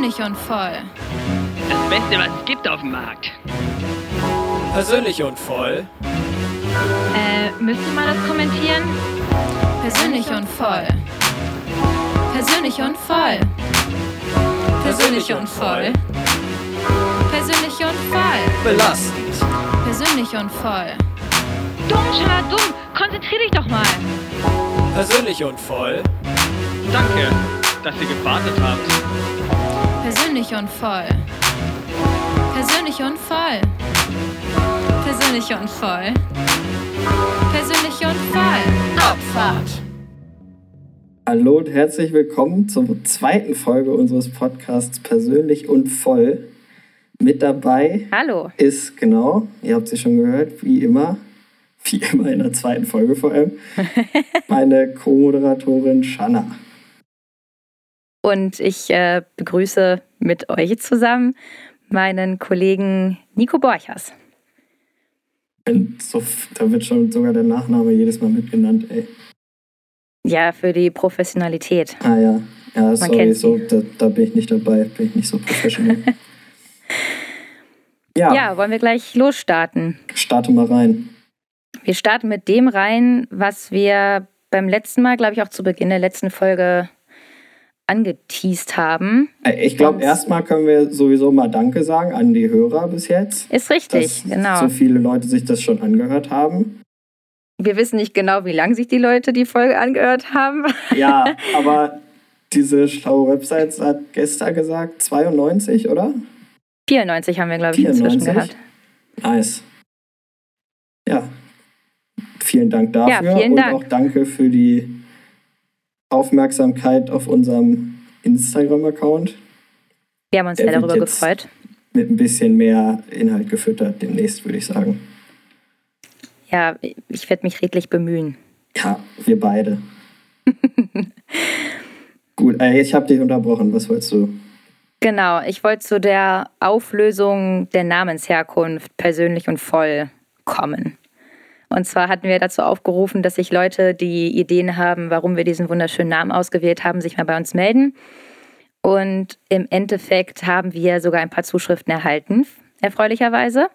Persönlich und voll. Das Beste, was es gibt auf dem Markt. Persönlich und voll. Äh, müsste man das kommentieren? Persönlich und voll. Persönlich und voll. Persönlich und voll. Persönlich und voll. Belastend. Persönlich und voll. Dumm, dumm. Konzentrier dich doch mal. Persönlich und voll. Danke, dass ihr gewartet habt. Persönlich und voll. Persönlich und voll. Persönlich und voll. Persönlich und voll. Abfahrt. Hallo und herzlich willkommen zur zweiten Folge unseres Podcasts Persönlich und Voll. Mit dabei Hallo. ist, genau, ihr habt sie schon gehört, wie immer, wie immer in der zweiten Folge vor allem, meine Co-Moderatorin Shanna. Und ich äh, begrüße mit euch zusammen meinen Kollegen Nico Borchers. Da wird schon sogar der Nachname jedes Mal mitgenannt, ey. Ja, für die Professionalität. Ah ja, ja, sorry, so, da, da bin ich nicht dabei, bin ich nicht so professional. ja, Ja, wollen wir gleich losstarten? starte mal rein. Wir starten mit dem rein, was wir beim letzten Mal, glaube ich, auch zu Beginn der letzten Folge angeteased haben. Äh, Ich glaube, erstmal können wir sowieso mal Danke sagen an die Hörer bis jetzt. Ist richtig, dass genau. so viele Leute sich das schon angehört haben. Wir wissen nicht genau, wie lange sich die Leute die Folge angehört haben. Ja, aber diese schlaue Website hat gestern gesagt 92, oder? 94 haben wir, glaube ich, inzwischen 94? gehabt. Nice. Ja. Vielen Dank dafür Ja, vielen und Dank. auch danke für die Aufmerksamkeit auf unserem Instagram-Account. Wir haben uns sehr darüber gefreut. Mit ein bisschen mehr Inhalt gefüttert demnächst, würde ich sagen. Ja, ich werde mich redlich bemühen. Ja, wir beide. Gut, äh, ich habe dich unterbrochen. Was wolltest du? Genau, ich wollte zu der Auflösung der Namensherkunft persönlich und voll kommen. Und zwar hatten wir dazu aufgerufen, dass sich Leute, die Ideen haben, warum wir diesen wunderschönen Namen ausgewählt haben, sich mal bei uns melden. Und im Endeffekt haben wir sogar ein paar Zuschriften erhalten, erfreulicherweise.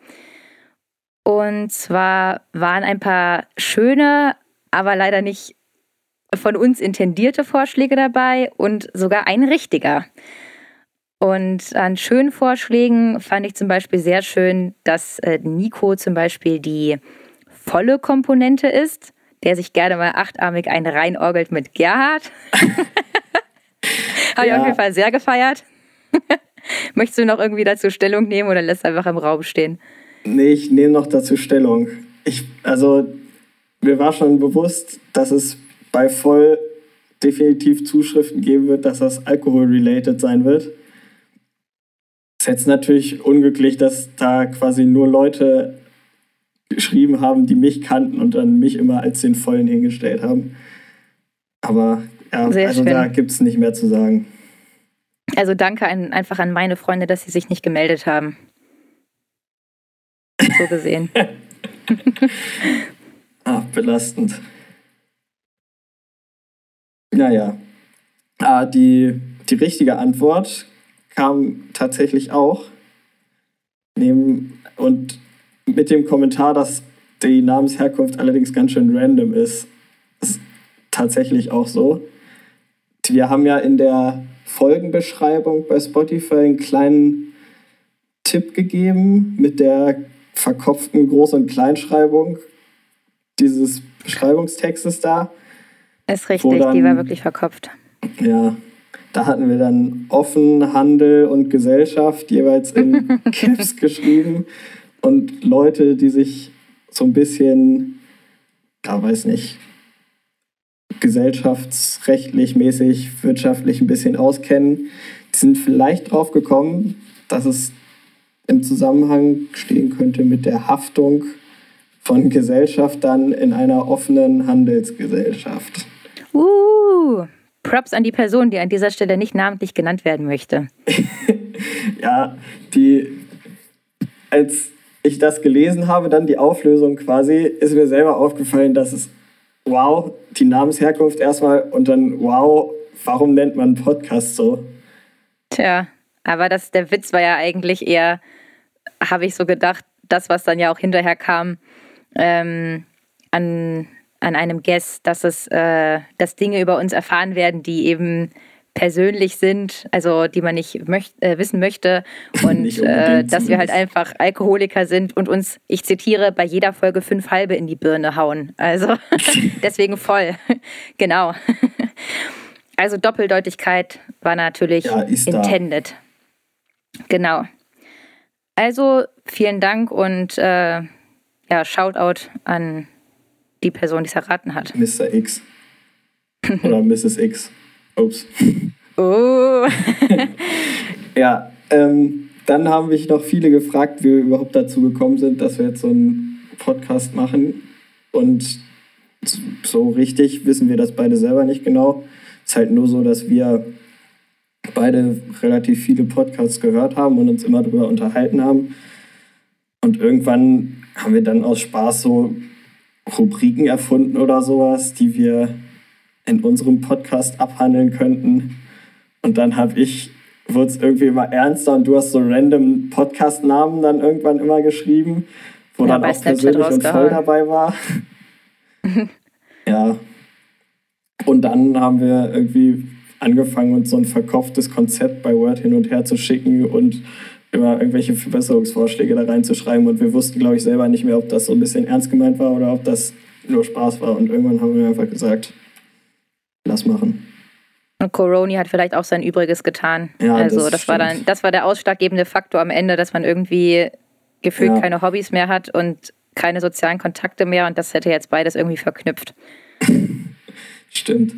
Und zwar waren ein paar schöne, aber leider nicht von uns intendierte Vorschläge dabei und sogar ein richtiger. Und an schönen Vorschlägen fand ich zum Beispiel sehr schön, dass äh, Nico zum Beispiel die volle Komponente ist, der sich gerne mal achtarmig einen reinorgelt mit Gerhard. Habe ich Ja. auf jeden Fall sehr gefeiert. Möchtest du noch irgendwie dazu Stellung nehmen oder lässt einfach im Raum stehen? Nee, ich nehme noch dazu Stellung. Ich, also, mir war schon bewusst, dass es bei voll definitiv Zuschriften geben wird, dass das Alkohol-related sein wird. Ist jetzt natürlich unglücklich, dass da quasi nur Leute geschrieben haben, die mich kannten und dann mich immer als den Vollen hingestellt haben. Aber ja, Sehr also schön. da gibt es nicht mehr zu sagen. Also danke an, einfach an meine Freunde, dass sie sich nicht gemeldet haben. So gesehen. Ah, belastend. Naja. Ah, die, die richtige Antwort kam tatsächlich auch. Neben, und mit dem Kommentar, dass die Namensherkunft allerdings ganz schön random ist. ist tatsächlich auch so. Wir haben ja in der Folgenbeschreibung bei Spotify einen kleinen Tipp gegeben mit der verkopften Groß- und Kleinschreibung dieses Beschreibungstextes da. Ist richtig, dann- die war wirklich verkopft. Ja, da hatten wir dann offen, Handel und Gesellschaft jeweils in Caps geschrieben. Und Leute, die sich so ein bisschen, ja, weiß nicht, gesellschaftsrechtlich, mäßig, wirtschaftlich ein bisschen auskennen, die sind vielleicht drauf gekommen, dass es im Zusammenhang stehen könnte mit der Haftung von Gesellschaftern in einer offenen Handelsgesellschaft. Uh, Props an die Person, die an dieser Stelle nicht namentlich genannt werden möchte. Ja, die, als ich das gelesen habe, dann die Auflösung quasi, ist mir selber aufgefallen, dass es, wow, die Namensherkunft erstmal und dann, wow, warum nennt man Podcast so? Tja, aber das, der Witz war ja eigentlich eher, habe ich so gedacht, das, was dann ja auch hinterher kam, ähm, an, an einem Guest, dass es, äh, dass Dinge über uns erfahren werden, die eben persönlich sind, also die man nicht möcht, äh, wissen möchte und äh, dass wir halt einfach Alkoholiker sind und uns, ich zitiere, bei jeder Folge fünf halbe in die Birne hauen. Also deswegen voll. genau. Also Doppeldeutigkeit war natürlich Ja, ist da. intended. Genau. Also vielen Dank und äh, ja, Shoutout an die Person, die es erraten hat. Mr. X. Oder Mrs. X. Ups. Oh, Ja, ähm, dann haben mich noch viele gefragt, wie wir überhaupt dazu gekommen sind, dass wir jetzt so einen Podcast machen. Und so richtig wissen wir das beide selber nicht genau. Es ist halt nur so, dass wir beide relativ viele Podcasts gehört haben und uns immer darüber unterhalten haben. Und irgendwann haben wir dann aus Spaß so Rubriken erfunden oder sowas, die wir in unserem Podcast abhandeln könnten. Und dann habe ich, wurde es irgendwie immer ernster und du hast so random Podcast-Namen dann irgendwann immer geschrieben, wo Ja, dann auch Snapchat persönlich und voll dabei war. ja. Und dann haben wir irgendwie angefangen, uns so ein verkauftes Konzept bei Word hin und her zu schicken und immer irgendwelche Verbesserungsvorschläge da reinzuschreiben. Und wir wussten, glaube ich, selber nicht mehr, ob das so ein bisschen ernst gemeint war oder ob das nur Spaß war. Und irgendwann haben wir einfach gesagt, lass machen. und Coroni hat vielleicht auch sein Übriges getan. Ja, also das das, war dann, das war der ausschlaggebende Faktor am Ende, dass man irgendwie gefühlt Ja. keine Hobbys mehr hat und keine sozialen Kontakte mehr und das hätte jetzt beides irgendwie verknüpft. Stimmt.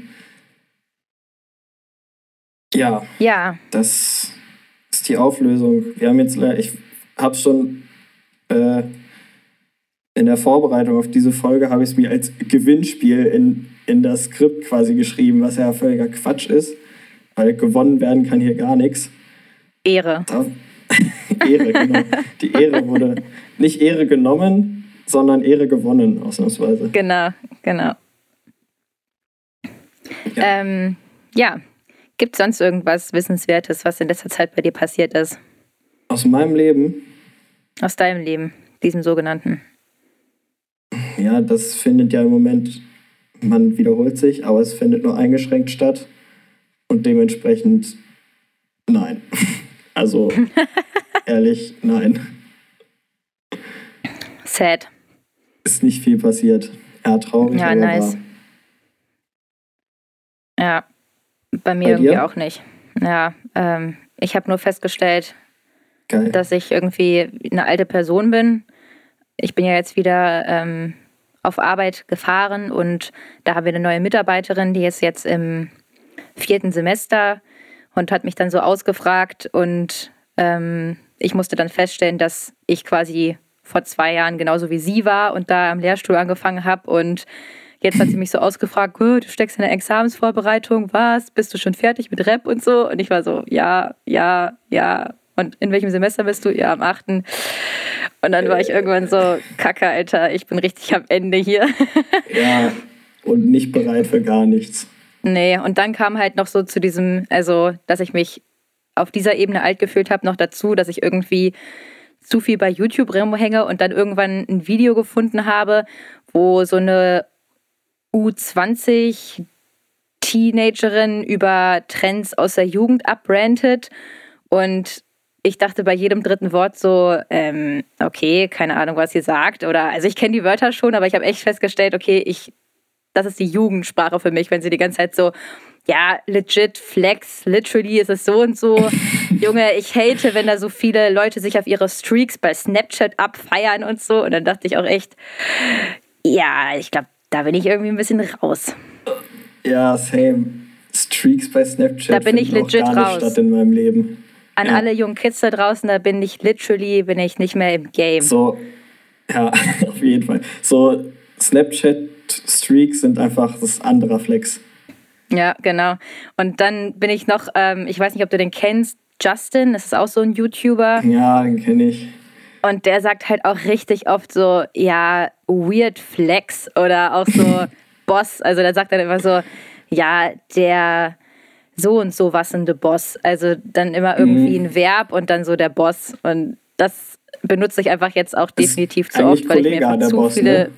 Ja, Ja, das ist die Auflösung. Wir haben jetzt, ich habe schon äh, in der Vorbereitung auf diese Folge habe ich es mir als Gewinnspiel in, in das Skript quasi geschrieben, was ja völliger Quatsch ist, weil gewonnen werden kann hier gar nichts. Ehre. Ehre, genau. Die Ehre wurde nicht Ehre genommen, sondern Ehre gewonnen, ausnahmsweise. Genau, genau. Ja. Ähm, ja. Gibt es sonst irgendwas Wissenswertes, was in letzter Zeit bei dir passiert ist? Aus meinem Leben, Aus deinem Leben, diesem sogenannten? ja, das findet ja im Moment, man wiederholt sich, aber es findet nur eingeschränkt statt und dementsprechend nein. Also ehrlich, nein. Sad. Ist nicht viel passiert. Ja, traurig, Ja, nice. wahr. Ja, bei mir Bei irgendwie dir? auch nicht. Ja, ähm, ich habe nur festgestellt, Geil. dass ich irgendwie eine alte Person bin. Ich bin ja jetzt wieder ähm, auf Arbeit gefahren und da haben wir eine neue Mitarbeiterin, die ist jetzt im vierten Semester und hat mich dann so ausgefragt und ähm, ich musste dann feststellen, dass ich quasi vor zwei Jahren genauso wie sie war und da am Lehrstuhl angefangen habe und jetzt hat sie mich so ausgefragt, "Oh, du steckst in der Examensvorbereitung, was? Bist du schon fertig mit Rap und so? Und ich war so, ja, ja, ja. Und in welchem Semester bist du? Ja, am achten. Und dann war ich irgendwann so, Kacke, Alter, ich bin richtig am Ende hier. Ja, und nicht bereit für gar nichts. Nee, und dann kam halt noch so zu diesem, also, dass ich mich auf dieser Ebene alt gefühlt habe, noch dazu, dass ich irgendwie zu viel bei YouTube rumhänge und dann irgendwann ein Video gefunden habe, wo so eine U20 Teenagerin über Trends aus der Jugend abrantet und ich dachte bei jedem dritten Wort so, ähm, okay, keine Ahnung, was sie sagt. Oder also ich kenne die Wörter schon, aber ich habe echt festgestellt, okay, ich, das ist die Jugendsprache für mich, wenn sie die ganze Zeit so, ja, legit, flex, literally ist es so und so. Junge, ich hate, wenn da so viele Leute sich auf ihre Streaks bei Snapchat abfeiern und so. Und dann dachte ich auch echt, ja, ich glaube, da bin ich irgendwie ein bisschen raus. Ja, same. Streaks bei Snapchat Da bin ich legit raus. statt in meinem Leben. An Ja. alle jungen Kids da draußen, da bin ich literally, bin ich nicht mehr im Game. So, ja, auf jeden Fall. So, Snapchat-Streaks sind einfach das ist anderer Flex. Ja, genau. Und dann bin ich noch, ähm, ich weiß nicht, ob du den kennst, Justin, das ist auch so ein YouTuber. Ja, den kenne ich. Und der sagt halt auch richtig oft so, ja, weird flex oder auch so Boss. Also der sagt dann immer so, ja, der so und so wassende Boss. Also dann immer irgendwie Mhm. ein Verb und dann so der Boss. Und das benutze ich einfach jetzt auch definitiv zu oft, weil ich mir zu Boss, viele, ne?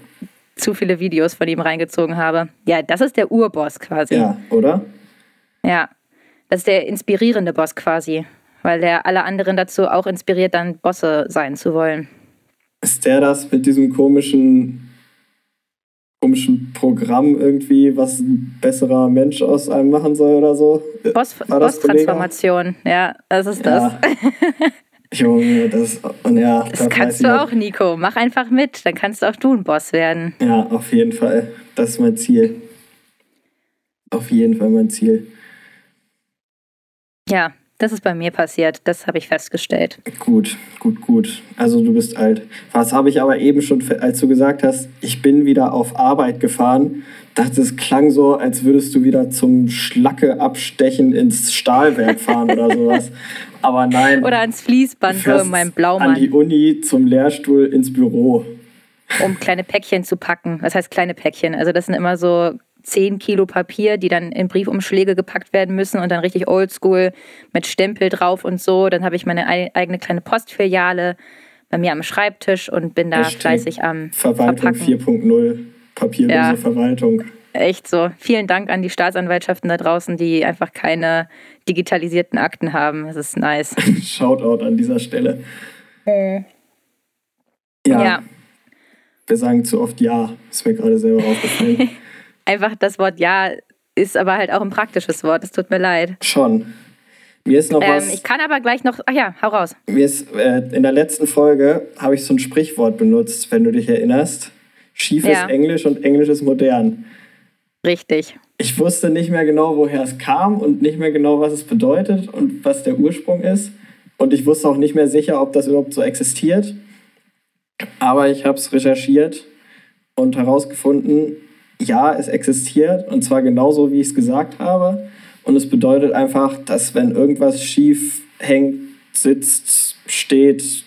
zu viele Videos von ihm reingezogen habe. Ja, das ist der Urboss quasi. Ja, oder? Ja, das ist der inspirierende Boss quasi, weil der alle anderen dazu auch inspiriert, dann Bosse sein zu wollen. Ist der das mit diesem komischen, komischen Programm irgendwie, was ein besserer Mensch aus einem machen soll oder so? Boss, das Boss-Transformation, ja, das ist das. Ja. Junge, das, und ja, Das da weiß kannst du auch, Nico. Mach einfach mit, dann kannst auch du ein Boss werden. Ja, auf jeden Fall. Das ist mein Ziel. Auf jeden Fall mein Ziel. Ja, das ist bei mir passiert. Das habe ich festgestellt. Gut, gut, gut. Also du bist alt. Was habe ich aber eben schon, als du gesagt hast, ich bin wieder auf Arbeit gefahren, dachte, es klang so, als würdest du wieder zum Schlacke abstechen ins Stahlwerk fahren oder sowas. Aber nein. Oder ans Fließband, so in meinem An die Blaumann, Uni zum Lehrstuhl ins Büro. um kleine Päckchen zu packen. Was heißt kleine Päckchen? Also das sind immer so 10 Kilo Papier, die dann in Briefumschläge gepackt werden müssen und dann richtig oldschool mit Stempel drauf und so. Dann habe ich meine ei- eigene kleine Postfiliale bei mir am Schreibtisch und bin da fleißig am Verwaltung Verpacken. 4.0. Papierlose Ja. Verwaltung. Echt so. Vielen Dank an die Staatsanwaltschaften da draußen, die einfach keine digitalisierten Akten haben. Das ist nice. Shoutout an dieser Stelle. ja. Ja, wir sagen zu oft Ja. Ist mir gerade selber aufgefallen. Einfach das Wort Ja ist aber halt auch ein praktisches Wort. Es tut mir leid. Schon. Mir ist noch Ähm, was. ich kann aber gleich noch. Ach ja, hau raus. Mir ist, äh, in der letzten Folge habe ich so ein Sprichwort benutzt, wenn du dich erinnerst. Schief Ja. ist Englisch und Englisch ist modern. Richtig. Ich wusste nicht mehr genau, woher es kam und nicht mehr genau, was es bedeutet und was der Ursprung ist. Und ich wusste auch nicht mehr sicher, ob das überhaupt so existiert. Aber ich habe es recherchiert und herausgefunden, ja, es existiert und zwar genauso, wie ich es gesagt habe. Und es bedeutet einfach, dass wenn irgendwas schief hängt, sitzt, steht,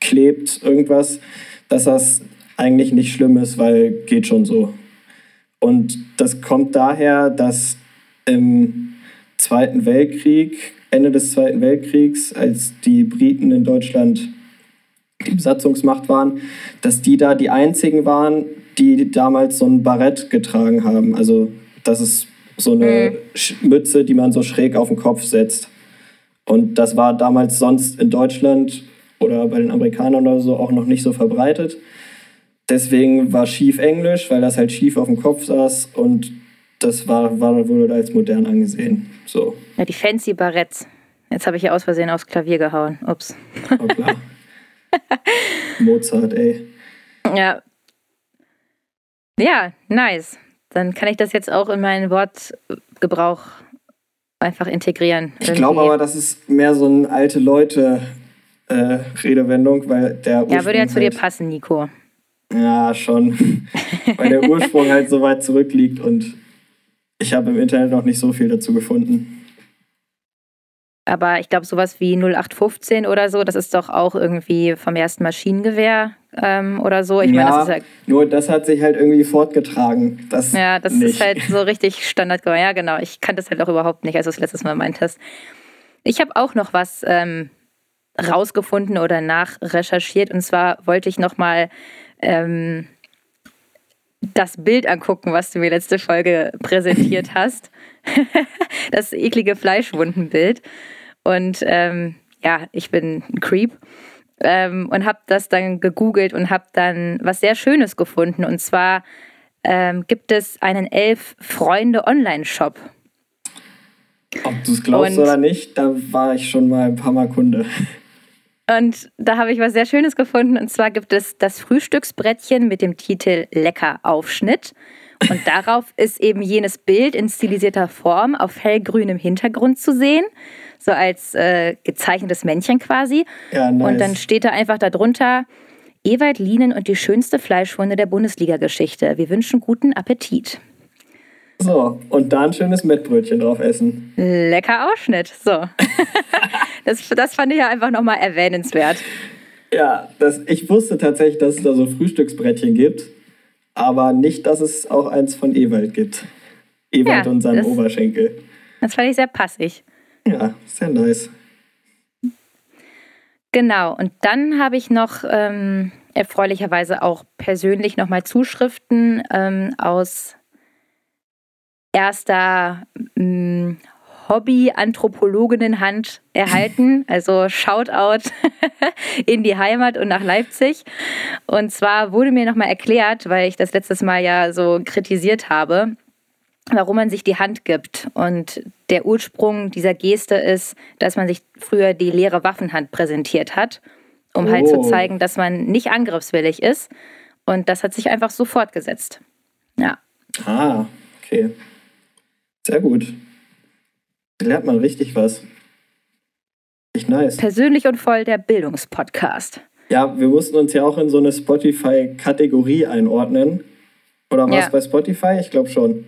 klebt, irgendwas, dass das eigentlich nicht schlimm ist, weil geht schon so. Und das kommt daher, dass im Zweiten Weltkrieg, Ende des Zweiten Weltkriegs, als die Briten in Deutschland die Besatzungsmacht waren, dass die da die einzigen waren, die damals so ein Barett getragen haben. Also das ist so eine Sch- Mütze, die man so schräg auf den Kopf setzt. Und das war damals sonst in Deutschland oder bei den Amerikanern oder so auch noch nicht so verbreitet. Deswegen war schief Englisch, weil das halt schief auf dem Kopf saß und das war, war, wurde als modern angesehen. So, Ja, die fancy Barretts. Jetzt habe ich ja aus Versehen aufs Klavier gehauen. Ups. hoppla. Mozart, ey. Ja. Ja, nice. Dann kann ich das jetzt auch in meinen Wortgebrauch einfach integrieren. Ich glaube irgendwie. aber, das ist mehr so eine alte Leute äh, Redewendung, weil der Ursprung Ja, würde ja zu dir halt, passen, Nico. Ja, schon. weil der Ursprung halt so weit zurückliegt und ich habe im Internet noch nicht so viel dazu gefunden. Aber ich glaube, sowas wie 0815 oder so, das ist doch auch irgendwie vom ersten Maschinengewehr ähm, oder so. Ich meine, das ist ja nur das hat sich halt irgendwie fortgetragen. Das Ja, das nicht. ist halt so richtig Standard. Ja, genau. Ich kannte das halt auch überhaupt nicht, als du es letztes Mal meintest. Ich habe auch noch was ähm, rausgefunden oder nachrecherchiert. Und zwar wollte ich noch mal ähm, das Bild angucken, was du mir letzte Folge präsentiert hast. das eklige Fleischwundenbild. Und ähm, ja, ich bin ein Creep ähm, und habe das dann gegoogelt und habe dann was sehr Schönes gefunden. Und zwar ähm, gibt es einen elf Freunde Online-Shop. Ob du es glaubst Und- oder nicht, da war ich schon mal ein paar Mal Kunde. Und da habe ich was sehr Schönes gefunden. Und zwar gibt es das Frühstücksbrettchen mit dem Titel Lecker Aufschnitt. Und darauf ist eben jenes Bild in stilisierter Form auf hellgrünem Hintergrund zu sehen. So als äh, gezeichnetes Männchen quasi. Ja, nice. Und dann steht da einfach darunter, Ewald Lienen und die schönste Fleischwunde der Bundesliga-Geschichte. Wir wünschen guten Appetit. So, und da ein schönes Mettbrötchen drauf essen. Lecker Ausschnitt. So. das, das fand ich ja einfach nochmal erwähnenswert. Ja, das, ich wusste tatsächlich, dass es da so Frühstücksbrettchen gibt, aber nicht, dass es auch eins von Ewald gibt. Ewald Ja, und seinem das- Oberschenkel. Das fand ich sehr passig. Ja, sehr nice. Genau, und dann habe ich noch ähm, erfreulicherweise auch persönlich nochmal Zuschriften ähm, aus erster mm, Hobby-Anthropologinnenhand erhalten. Also Shoutout in die Heimat und nach Leipzig. Und zwar wurde mir nochmal erklärt, weil ich das letztes Mal ja so kritisiert habe, warum man sich die Hand gibt. Und der Ursprung dieser Geste ist, dass man sich früher die leere Waffenhand präsentiert hat, um halt zu Oh. zeigen, dass man nicht angriffswillig ist. Und das hat sich einfach so fortgesetzt. Ja. Ah, okay. Sehr gut. Da lernt man richtig was. Echt nice. Persönlich und voll der Bildungspodcast. Ja, wir mussten uns ja auch in so eine Spotify-Kategorie einordnen. Oder war Ja. es bei Spotify? Ich glaube schon.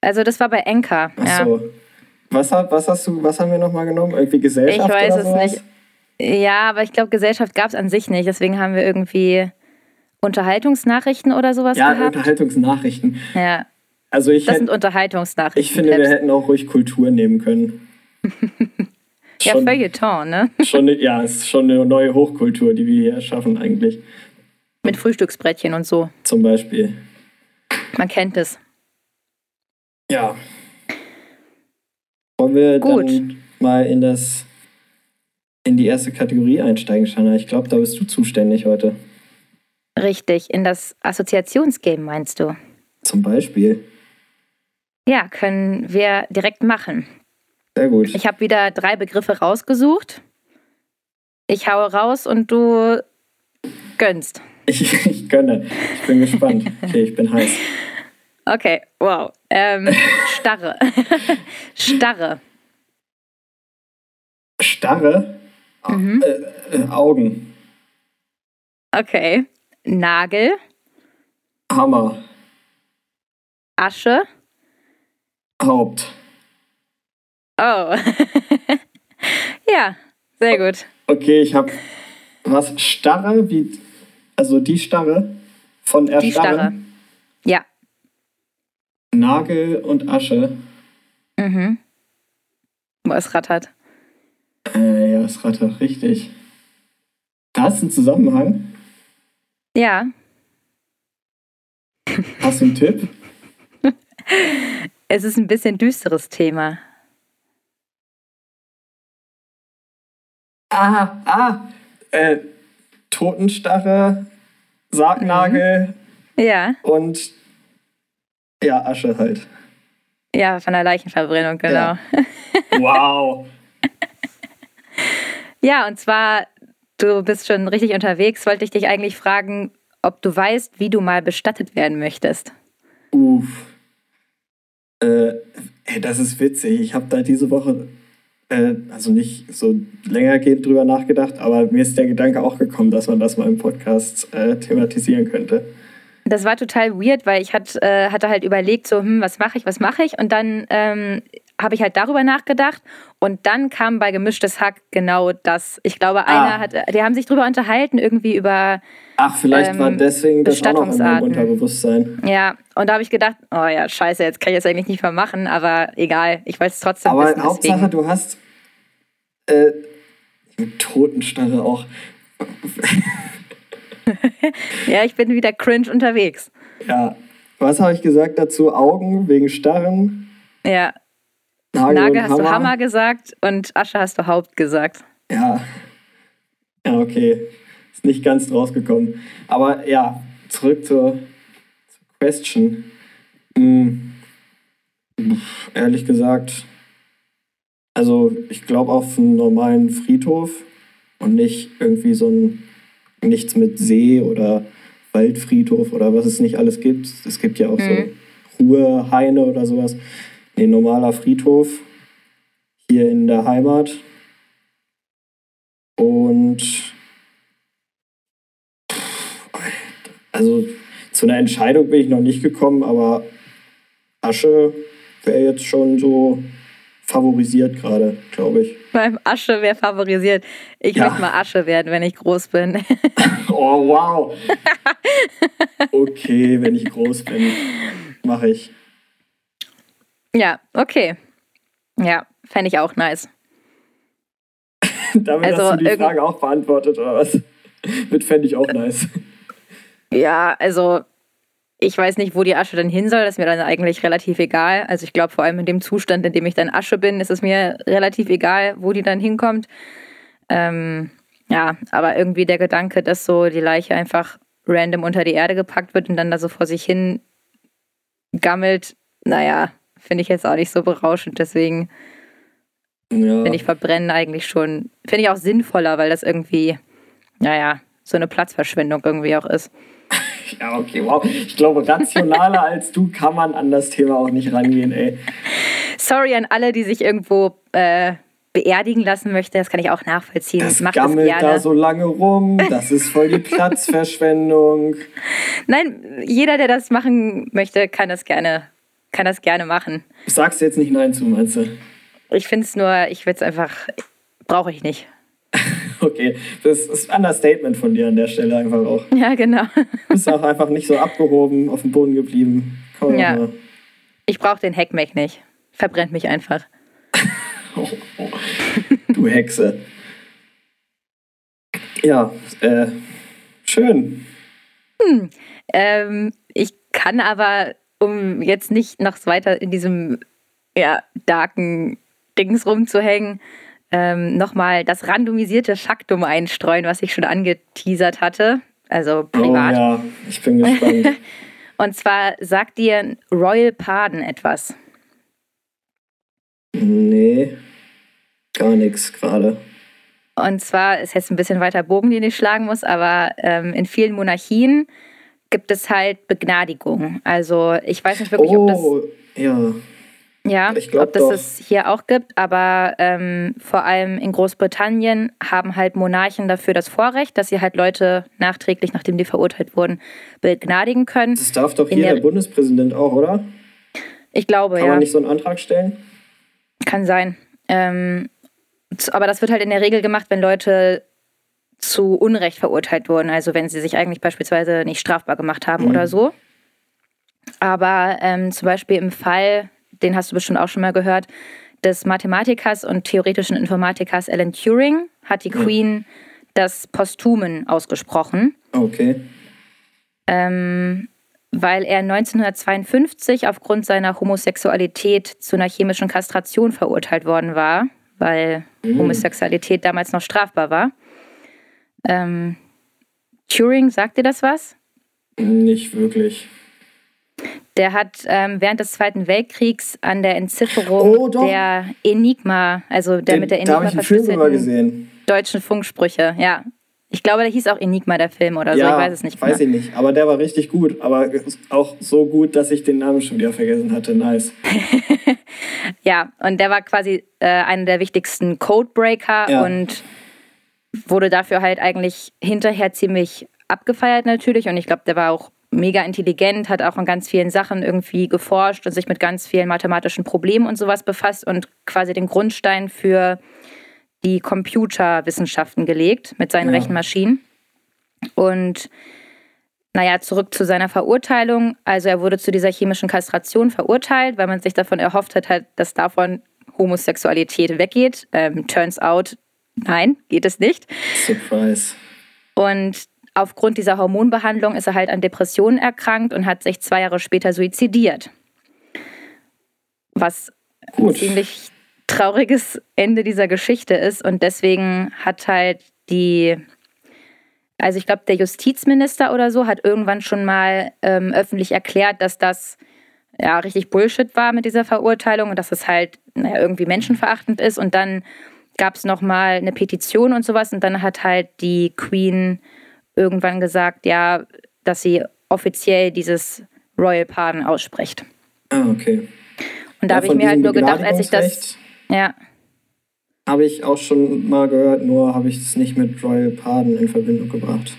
Also das war bei Enka. Ach Ja. so. Was, hat, was hast du, was haben wir nochmal genommen? Irgendwie Ich Gesellschaft weiß oder es nicht. Ja, aber ich glaube, Gesellschaft gab es an sich nicht. Deswegen haben wir irgendwie Unterhaltungsnachrichten oder sowas Ja, gehabt. Unterhaltungsnachrichten. Ja, Also ich, das sind hätt, Unterhaltungsnachrichten. ich finde, wir hätten auch ruhig Kultur nehmen können. Ja, schon, Feuilleton, ne? schon, ja, es ist schon eine neue Hochkultur, die wir hier erschaffen eigentlich. Mit Frühstücksbrettchen und so. Zum Beispiel. Man kennt es. Ja. Wollen wir Gut. dann mal in das in die erste Kategorie einsteigen, Shanna? Ich glaube, da bist du zuständig heute. Richtig. In das Assoziationsgame meinst du? Zum Beispiel. Ja, können wir direkt machen. Sehr gut. Ich habe wieder drei Begriffe rausgesucht. Ich haue raus und du gönnst. Ich, ich gönne. Ich bin gespannt. Okay, ich bin heiß. Okay, wow. Ähm, Starre. Starre. Starre Mhm. äh, äh, Augen. Okay. Nagel, Hammer. Asche. Haupt. Oh. ja, sehr gut. Okay, ich habe was Starre, wie also die Starre von Die Erstarren. Starre. Nagel und Asche. Mhm. Boah, es rattert. Äh, ja, es rattert richtig. Da ist ein Zusammenhang. Ja. Hast du einen Tipp? Es ist ein bisschen düsteres Thema. Ah, ah. Äh, Totenstarre, Sargnagel Ja. und ja, Asche halt. Ja, von der Leichenverbrennung, genau. Ja. Wow. Ja, und zwar, du bist schon richtig unterwegs, wollte ich dich eigentlich fragen, ob du weißt, wie du mal bestattet werden möchtest. Uff. Äh, das ist witzig. Ich habe da diese Woche, äh, also nicht so längergehend drüber nachgedacht, aber mir ist der Gedanke auch gekommen, dass man das mal im Podcast äh, thematisieren könnte. Das war total weird, weil ich hat, äh, hatte halt überlegt, so, hm, was mache ich, was mache ich? Und dann ähm, habe ich halt darüber nachgedacht. Und dann kam bei Gemischtes Hack genau das. Ich glaube, einer Ah. hat, die haben sich drüber unterhalten, irgendwie über, Ach, vielleicht Ähm, war deswegen das auch noch in meinem. Unterbewusstsein. ja, und da habe ich gedacht, oh ja, scheiße, jetzt kann ich das eigentlich nicht mehr machen, aber egal, ich wollte es trotzdem Aber wissen. Hauptsache, Deswegen. du hast äh, Totenstarre auch. Ja, ich bin wieder cringe unterwegs. Ja, was habe ich gesagt dazu? Augen wegen Starren, Ja, Nagel, Nagel hast Hammer. du Hammer gesagt und Asche hast du Haupt gesagt. Ja. Ja, okay. Ist nicht ganz rausgekommen. Aber ja, zurück zur, zur Question. Hm. Pff, Ehrlich gesagt, also ich glaube auf einen normalen Friedhof und nicht irgendwie so ein nichts mit See oder Waldfriedhof oder was es nicht alles gibt. Es gibt ja auch Mhm. so Ruhehaine oder sowas. Nee, normaler Friedhof hier in der Heimat. Und also zu einer Entscheidung bin ich noch nicht gekommen, aber Asche wäre jetzt schon so favorisiert gerade, glaube ich. Beim Asche wäre favorisiert. Ich Ja. möchte mal Asche werden, wenn ich groß bin. Oh, wow. Okay, wenn ich groß bin, mache ich. ja, okay. Ja, fände ich auch nice. Damit Also hast du die Frage auch beantwortet, oder was? Mit fände ich auch nice. Ja, also ich weiß nicht, wo die Asche dann hin soll. Das ist mir dann eigentlich relativ egal. Also ich glaube, vor allem in dem Zustand, in dem ich dann Asche bin, ist es mir relativ egal, wo die dann hinkommt. Ähm, ja, aber irgendwie der Gedanke, dass so die Leiche einfach random unter die Erde gepackt wird und dann da so vor sich hin gammelt, naja, finde ich jetzt auch nicht so berauschend. Deswegen Ja. finde ich Verbrennen eigentlich schon, finde ich auch sinnvoller, weil das irgendwie, naja, so eine Platzverschwendung irgendwie auch ist. Ja, okay, wow. Ich glaube, rationaler als du kann man an das Thema auch nicht rangehen, ey. Sorry an alle, die sich irgendwo äh, beerdigen lassen möchten. Das kann ich auch nachvollziehen. Das Macht das gammelt gerne. da so lange rum. Das ist voll die Platzverschwendung. Nein, jeder, der das machen möchte, kann das gerne, kann das gerne machen. Sagst du jetzt nicht Nein zu, meinst du? Ich finde es nur, ich will es einfach, brauche ich nicht. Okay, das ist ein Understatement von dir an der Stelle einfach auch. Ja, genau. Du bist auch einfach nicht so abgehoben, auf dem Boden geblieben. Komm Ja. mal. Ich brauche den Heckmeck nicht. Verbrennt mich einfach. Oh, oh. Du Hexe. Ja, äh, schön. Ähm, ich kann aber, um jetzt nicht noch weiter in diesem ja, darken Dings rumzuhängen, ähm, nochmal das randomisierte Faktum einstreuen, was ich schon angeteasert hatte. Also privat. Oh ja, ich bin gespannt. Und zwar sagt dir Royal Pardon etwas. nee, gar nichts gerade. Und zwar ist jetzt ein bisschen weiter Bogen, den ich schlagen muss, aber ähm, in vielen Monarchien gibt es halt Begnadigung. Also ich weiß nicht wirklich, ob das Oh, ja. Ja, Ich glaub ob das doch. es hier auch gibt, aber ähm, vor allem in Großbritannien haben halt Monarchen dafür das Vorrecht, dass sie halt Leute nachträglich, nachdem die verurteilt wurden, begnadigen können. Das darf doch hier der- der Bundespräsident auch, oder? Ich glaube, Kann ja, man nicht so einen Antrag stellen? kann sein. Ähm, aber das wird halt in der Regel gemacht, wenn Leute zu Unrecht verurteilt wurden, also wenn sie sich eigentlich beispielsweise nicht strafbar gemacht haben Mhm. oder so. Aber ähm, zum Beispiel im Fall, den hast du bestimmt auch schon mal gehört, des Mathematikers und theoretischen Informatikers Alan Turing hat die Queen das Posthumen ausgesprochen, Okay. ähm, weil er 1952 aufgrund seiner Homosexualität zu einer chemischen Kastration verurteilt worden war, weil Homosexualität damals noch strafbar war. Ähm, Turing, sagt dir das was? Nicht wirklich. Der hat ähm, während des Zweiten Weltkriegs an der Entzifferung Oh, der Enigma, also der mit der Enigma verschlüsselten deutschen Funksprüche, ja. Ich glaube, der hieß auch Enigma, der Film oder so, ja, ich weiß es nicht weiß mehr. ich nicht. Aber der war richtig gut. Aber auch so gut, dass ich den Namen schon wieder vergessen hatte. Nice. Ja, und der war quasi äh, einer der wichtigsten Codebreaker Ja. und wurde dafür halt eigentlich hinterher ziemlich abgefeiert natürlich. Und ich glaube, der war auch mega intelligent, hat auch an ganz vielen Sachen irgendwie geforscht und sich mit ganz vielen mathematischen Problemen und sowas befasst und quasi den Grundstein für die Computerwissenschaften gelegt mit seinen Ja. Rechenmaschinen. Und naja, zurück zu seiner Verurteilung. Also er wurde zu dieser chemischen Kastration verurteilt, weil man sich davon erhofft hat, halt, dass davon Homosexualität weggeht. Ähm, turns out, nein, geht es nicht. Surprise. Und aufgrund dieser Hormonbehandlung ist er halt an Depressionen erkrankt und hat sich zwei Jahre später suizidiert. Was ein Gut. ziemlich trauriges Ende dieser Geschichte ist. Und deswegen hat halt die, also ich glaube, der Justizminister oder so hat irgendwann schon mal ähm, öffentlich erklärt, dass das ja richtig Bullshit war mit dieser Verurteilung und dass es halt naja, irgendwie menschenverachtend ist. Und dann gab es nochmal eine Petition und sowas. Und dann hat halt die Queen irgendwann gesagt, ja, dass sie offiziell dieses Royal Pardon ausspricht. Ah, okay. Und da habe ich mir halt nur gedacht, als ich das. Ja, Habe ich auch schon mal gehört, nur habe ich es nicht mit Royal Pardon in Verbindung gebracht.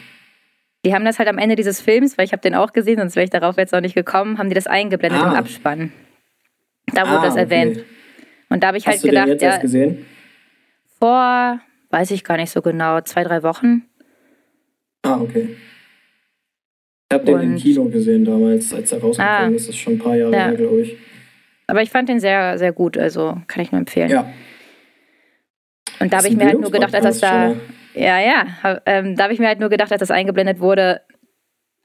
die haben das halt am Ende dieses Films, weil ich habe den auch gesehen, sonst wäre ich darauf jetzt auch nicht gekommen, haben die das eingeblendet Ah. im Abspann. Da wurde Ah, das okay. erwähnt. Und da habe ich halt Hast du gedacht, ja, gesehen? vor, weiß ich gar nicht so genau, zwei, drei Wochen. Ah, okay. Ich habe den im Kino gesehen damals, als er rausgekommen Ah. ist. Das ist schon ein paar Jahre Ja. her, glaube ich. aber ich fand den sehr, sehr gut, also kann ich nur empfehlen. Ja. Und da habe ich mir halt nur gedacht, als das da, ja, ja, ähm, da habe ich mir halt nur gedacht, als das eingeblendet wurde,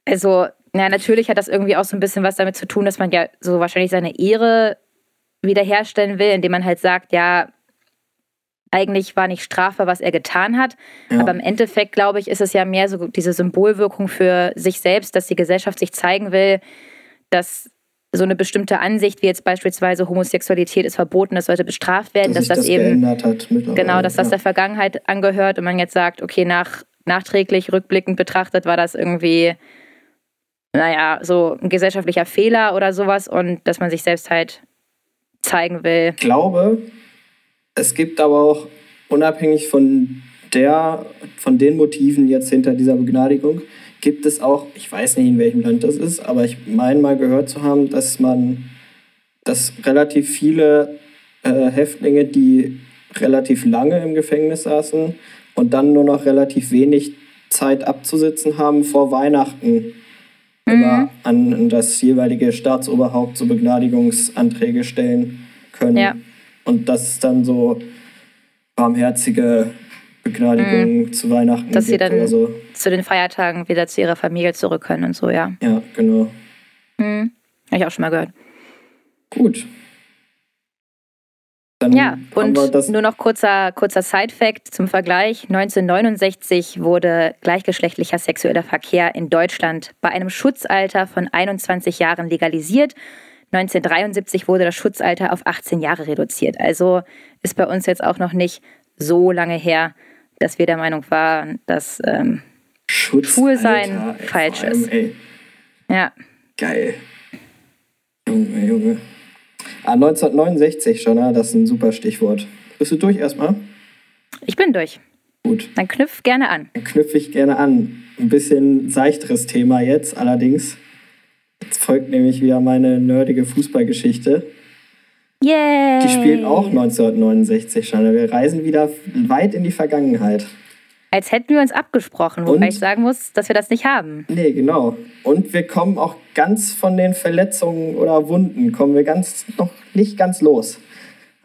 also, ja, natürlich hat das irgendwie auch so ein bisschen was damit zu tun, dass man ja so wahrscheinlich seine Ehre wiederherstellen will, indem man halt sagt, ja, eigentlich war nicht strafbar, was er getan hat. Ja. Aber im Endeffekt, glaube ich, ist es ja mehr so diese Symbolwirkung für sich selbst, dass die Gesellschaft sich zeigen will, dass so eine bestimmte Ansicht, wie jetzt beispielsweise Homosexualität ist verboten, das sollte bestraft werden, dass dass, das, das eben hat. Genau, dass das ja. der Vergangenheit angehört und man jetzt sagt, okay, nach, nachträglich, rückblickend betrachtet war das irgendwie, naja, so ein gesellschaftlicher Fehler oder sowas und dass man sich selbst halt zeigen will. Ich glaube, es gibt aber auch unabhängig von der, von den Motiven jetzt hinter dieser Begnadigung, gibt es auch, ich weiß nicht in welchem Land das ist, aber ich meine mal gehört zu haben, dass man, dass relativ viele äh, Häftlinge, die relativ lange im Gefängnis saßen und dann nur noch relativ wenig Zeit abzusitzen haben, vor Weihnachten immer an das jeweilige Staatsoberhaupt so Begnadigungsanträge stellen können. Ja. Und dass es dann so barmherzige Begnadigungen zu Weihnachten Mhm. Dass sie dann- so. Zu den Feiertagen wieder zu ihrer Familie zurück können und so, ja. Ja, genau. Hm. Habe ich auch schon mal gehört. Gut. Dann Ja, und das nur noch kurzer, kurzer Side-Fact zum Vergleich. 1969 wurde gleichgeschlechtlicher sexueller Verkehr in Deutschland bei einem Schutzalter von 21 Jahren legalisiert. 1973 wurde das Schutzalter auf 18 Jahre reduziert. Also ist bei uns jetzt auch noch nicht so lange her, dass wir der Meinung waren, dass, ähm, Schutz schwul sein falsch allem, ist. Ey, ja, geil. Junge, Junge. Ah, 1969 schon, ah, das ist ein super Stichwort. Bist du durch erstmal? ich bin durch. Gut. Dann knüpf gerne an. Dann knüpfe ich gerne an. Ein bisschen seichteres Thema jetzt allerdings. Jetzt folgt nämlich wieder meine nerdige Fußballgeschichte. Yay! Die spielt auch 1969 schon. Wir reisen wieder weit in die Vergangenheit. Als hätten wir uns abgesprochen, wobei Und? ich sagen muss, dass wir das nicht haben. Nee, genau. Und wir kommen auch ganz von den Verletzungen oder Wunden, kommen wir ganz noch nicht ganz los.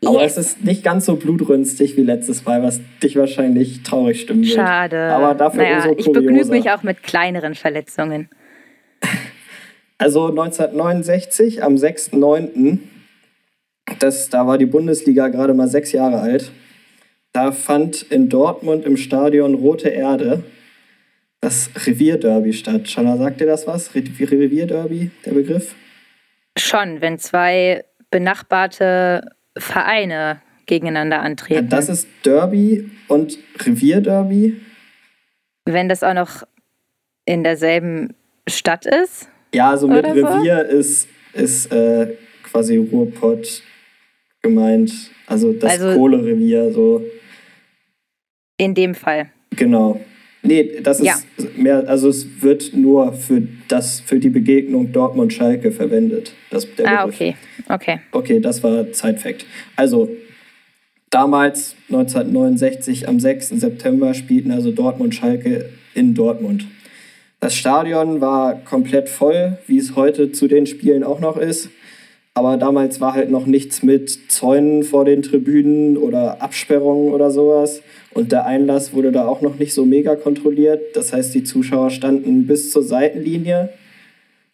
Aber Yes. es ist nicht ganz so blutrünstig wie letztes Mal, was dich wahrscheinlich traurig stimmen wird. Schade. Aber dafür naja, umso ich begnüge kurioser. mich auch mit kleineren Verletzungen. Also 1969, am 6.9., das, da war die Bundesliga gerade mal sechs Jahre alt, da fand in Dortmund im Stadion Rote Erde das Revierderby statt. Schanna, sagt dir das was? Re Revierderby, der Begriff? Schon, wenn zwei benachbarte Vereine gegeneinander Ja, antreten. das ist Derby und Revierderby. wenn das auch noch in derselben Stadt ist. Ja, also mit so? Revier ist, ist äh, quasi Ruhrpott gemeint. Also das Also- Kohlerevier, so. In dem Fall. Genau. Nee, das ist Ja. mehr, also es wird nur für das, für die Begegnung Dortmund-Schalke verwendet. Das, der ah, Begriff. okay. Okay. Okay, das war Zeitfakt. Also, damals, 1969, am 6. September, spielten also Dortmund-Schalke in Dortmund. Das Stadion war komplett voll, wie es heute zu den Spielen auch noch ist. Aber damals war halt noch nichts mit Zäunen vor den Tribünen oder Absperrungen oder sowas. Und der Einlass wurde da auch noch nicht so mega kontrolliert. Das heißt, die Zuschauer standen bis zur Seitenlinie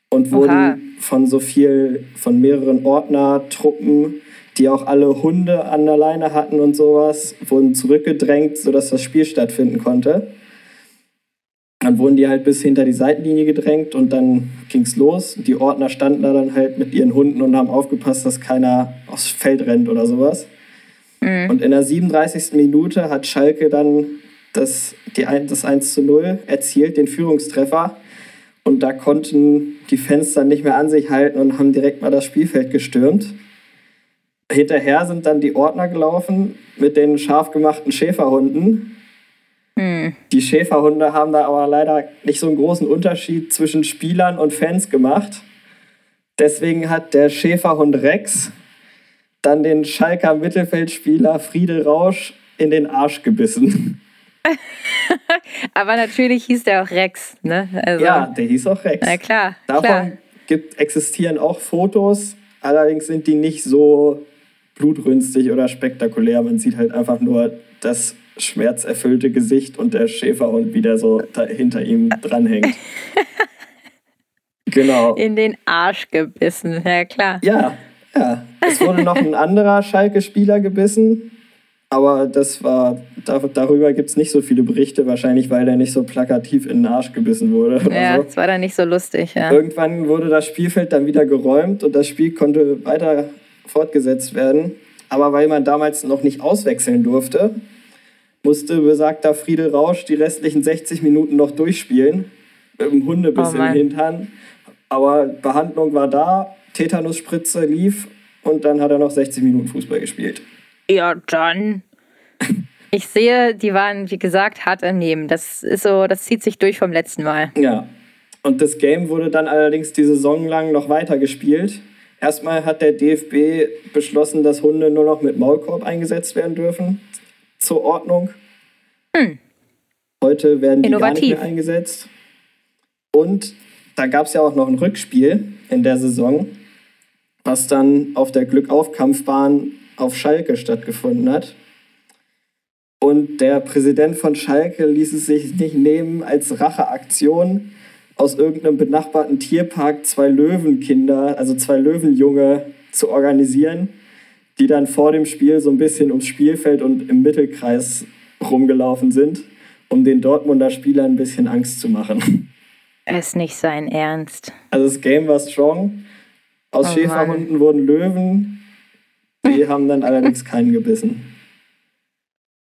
und wurden Oha. von so viel, von mehreren Ordnertruppen, die auch alle Hunde an der Leine hatten und sowas, wurden zurückgedrängt, sodass das Spiel stattfinden konnte. Dann wurden die halt bis hinter die Seitenlinie gedrängt und dann ging's los. Die Ordner standen da dann halt mit ihren Hunden und haben aufgepasst, dass keiner aufs Feld rennt oder sowas. Und in der 37. Minute hat Schalke dann das, die, das 1 zu 0 erzielt, den Führungstreffer. Und da konnten die Fans dann nicht mehr an sich halten und haben direkt mal das Spielfeld gestürmt. Hinterher sind dann die Ordner gelaufen mit den scharf gemachten Schäferhunden. Die Schäferhunde haben da aber leider nicht so einen großen Unterschied zwischen Spielern und Fans gemacht. Deswegen hat der Schäferhund Rex dann den Schalker Mittelfeldspieler Friedel Rausch in den Arsch gebissen. Aber natürlich hieß der auch Rex, ne? Also, Ja, der hieß auch Rex. Na klar, Davon klar. Gibt, existieren auch Fotos, Allerdings sind die nicht so blutrünstig oder spektakulär. Man sieht halt einfach nur das schmerzerfüllte Gesicht und der Schäferhund, wie der so hinter ihm dranhängt. genau. In den Arsch gebissen, ja klar. Ja, ja. Es wurde noch ein anderer Schalke-Spieler gebissen, aber das war, da, darüber gibt es nicht so viele Berichte, wahrscheinlich weil der nicht so plakativ in den Arsch gebissen wurde. Oder Ja, so. das war dann nicht so lustig, ja. Irgendwann wurde das Spielfeld dann wieder geräumt und das Spiel konnte weiter fortgesetzt werden. Aber weil man damals noch nicht auswechseln durfte, musste besagter Friedel Rausch die restlichen 60 Minuten noch durchspielen. Mit dem Hundebiss Oh im. Hintern. Aber Behandlung war da, Tetanusspritze lief und dann hat er noch 60 Minuten Fußball gespielt. Ja, dann. Ich sehe, die waren, wie gesagt, hart am Nehmen. Das ist so, das zieht sich durch vom letzten Mal. Ja. Und das Game wurde dann allerdings die Saison lang noch weiter gespielt. Erstmal hat der DFB beschlossen, dass Hunde nur noch mit Maulkorb eingesetzt werden dürfen. Zur Ordnung. Heute werden die gar nicht Innovativ. mehr eingesetzt. Und da gab es ja auch noch ein Rückspiel in der Saison, was dann auf der Glückauf-Kampfbahn auf Schalke stattgefunden hat. Und der Präsident von Schalke ließ es sich nicht nehmen, als Racheaktion aus irgendeinem benachbarten Tierpark zwei Löwenkinder, also zwei Löwenjunge zu organisieren, die dann vor dem Spiel so ein bisschen ums Spielfeld und im Mittelkreis rumgelaufen sind, um den Dortmunder Spielern ein bisschen Angst zu machen. Ist nicht sein Ernst. Also das Game war strong. Aus Oh Schäferhunden wurden Löwen. Die haben dann allerdings keinen gebissen.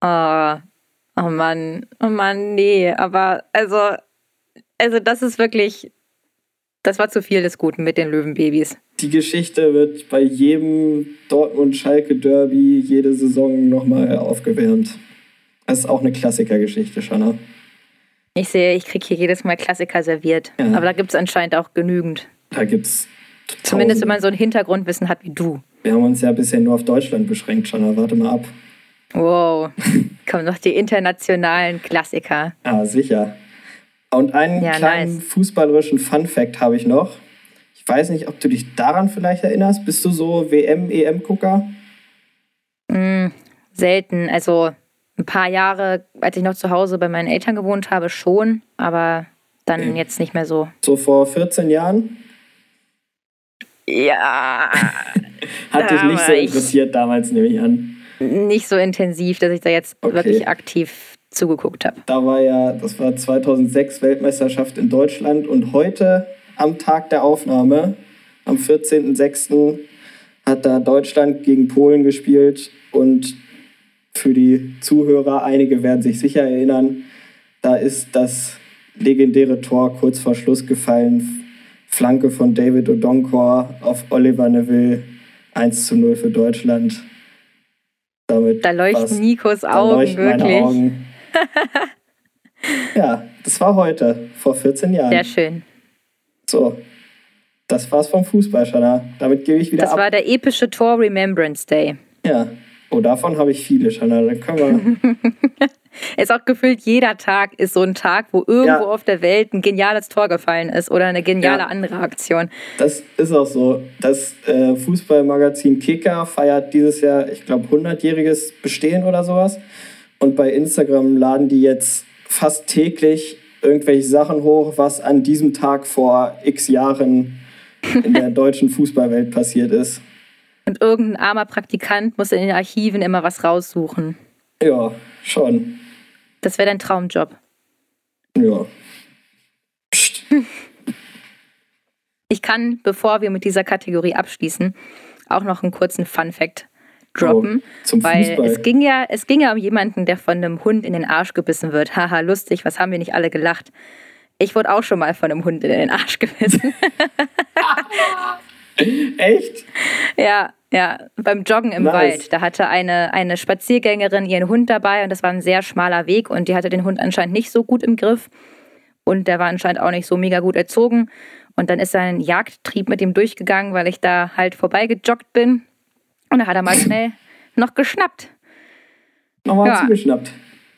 Oh, oh Mann, oh Mann, nee. Aber also, also das ist wirklich, das war zu viel des Guten mit den Löwenbabys. Die Geschichte wird bei jedem Dortmund-Schalke-Derby jede Saison nochmal aufgewärmt. Das ist auch eine Klassikergeschichte, Shanna. Ich sehe, ich kriege hier jedes Mal Klassiker serviert. Ja. Aber da gibt es anscheinend auch genügend. Da gibt's. Zumindest wenn man so ein Hintergrundwissen hat wie du. Wir haben uns ja bisher nur auf Deutschland beschränkt, Shanna. Warte mal ab. Wow, kommen noch die internationalen Klassiker. Ja, sicher. Und einen Ja, kleinen nice. fußballerischen Fun-Fact habe ich noch. Ich weiß nicht, ob du dich daran vielleicht erinnerst. Bist du so WM, EM-Gucker? Mm, selten. Also ein paar Jahre, als ich noch zu Hause bei meinen Eltern gewohnt habe, schon, aber dann Okay. jetzt nicht mehr so. So vor 14 Jahren? Ja, Hat dich nicht so interessiert damals, nehme ich an. nicht so intensiv, dass ich da jetzt Okay. wirklich aktiv zugeguckt habe. Da war ja, das war 2006 Weltmeisterschaft in Deutschland und heute am Tag der Aufnahme, am 14.06., hat da Deutschland gegen Polen gespielt und für die Zuhörer, einige werden sich sicher erinnern, da ist das legendäre Tor kurz vor Schluss gefallen. Flanke von David Odonkor auf Oliver Neville, 1 zu 0 für Deutschland. Damit Da leuchten Nikos Augen leuchten meine wirklich. Augen. ja, das war heute, vor 14 Jahren. Sehr schön. So, das war's vom Fußball, Shanna. Damit gebe ich wieder Das ab. war der epische Tor Remembrance Day. ja. Oh, davon habe ich viele, Shanna. Da können wir. Ist auch gefühlt jeder Tag ist so ein Tag, wo irgendwo Ja. auf der Welt ein geniales Tor gefallen ist oder eine geniale Ja. andere Aktion. Das ist auch so. Das äh, Fußballmagazin Kicker feiert dieses Jahr, ich glaube, 100-jähriges Bestehen oder sowas. Und bei Instagram laden die jetzt fast täglich irgendwelche Sachen hoch, was an diesem Tag vor x Jahren in der deutschen Fußballwelt passiert ist. Und irgendein armer Praktikant muss in den Archiven immer was raussuchen. Ja, schon. Das wäre dein Traumjob. Ja. Psst. Ich kann, bevor wir mit dieser Kategorie abschließen, auch noch einen kurzen Fun-Fact droppen. Oh, zum weil Fußball. es ging ja, es ging ja um jemanden, der von einem Hund in den Arsch gebissen wird. Haha, lustig, was haben wir nicht alle gelacht? Ich wurde auch schon mal von einem Hund in den Arsch gebissen. Echt? ja, ja, beim Joggen im Nice. Wald. Da hatte eine, eine Spaziergängerin ihren Hund dabei und das war ein sehr schmaler Weg und die hatte den Hund anscheinend nicht so gut im Griff. Und der war anscheinend auch nicht so mega gut erzogen. Und dann ist sein Jagdtrieb mit ihm durchgegangen, weil ich da halt vorbeigejoggt bin. Und da hat er mal schnell noch geschnappt. Nochmal Ja. zugeschnappt.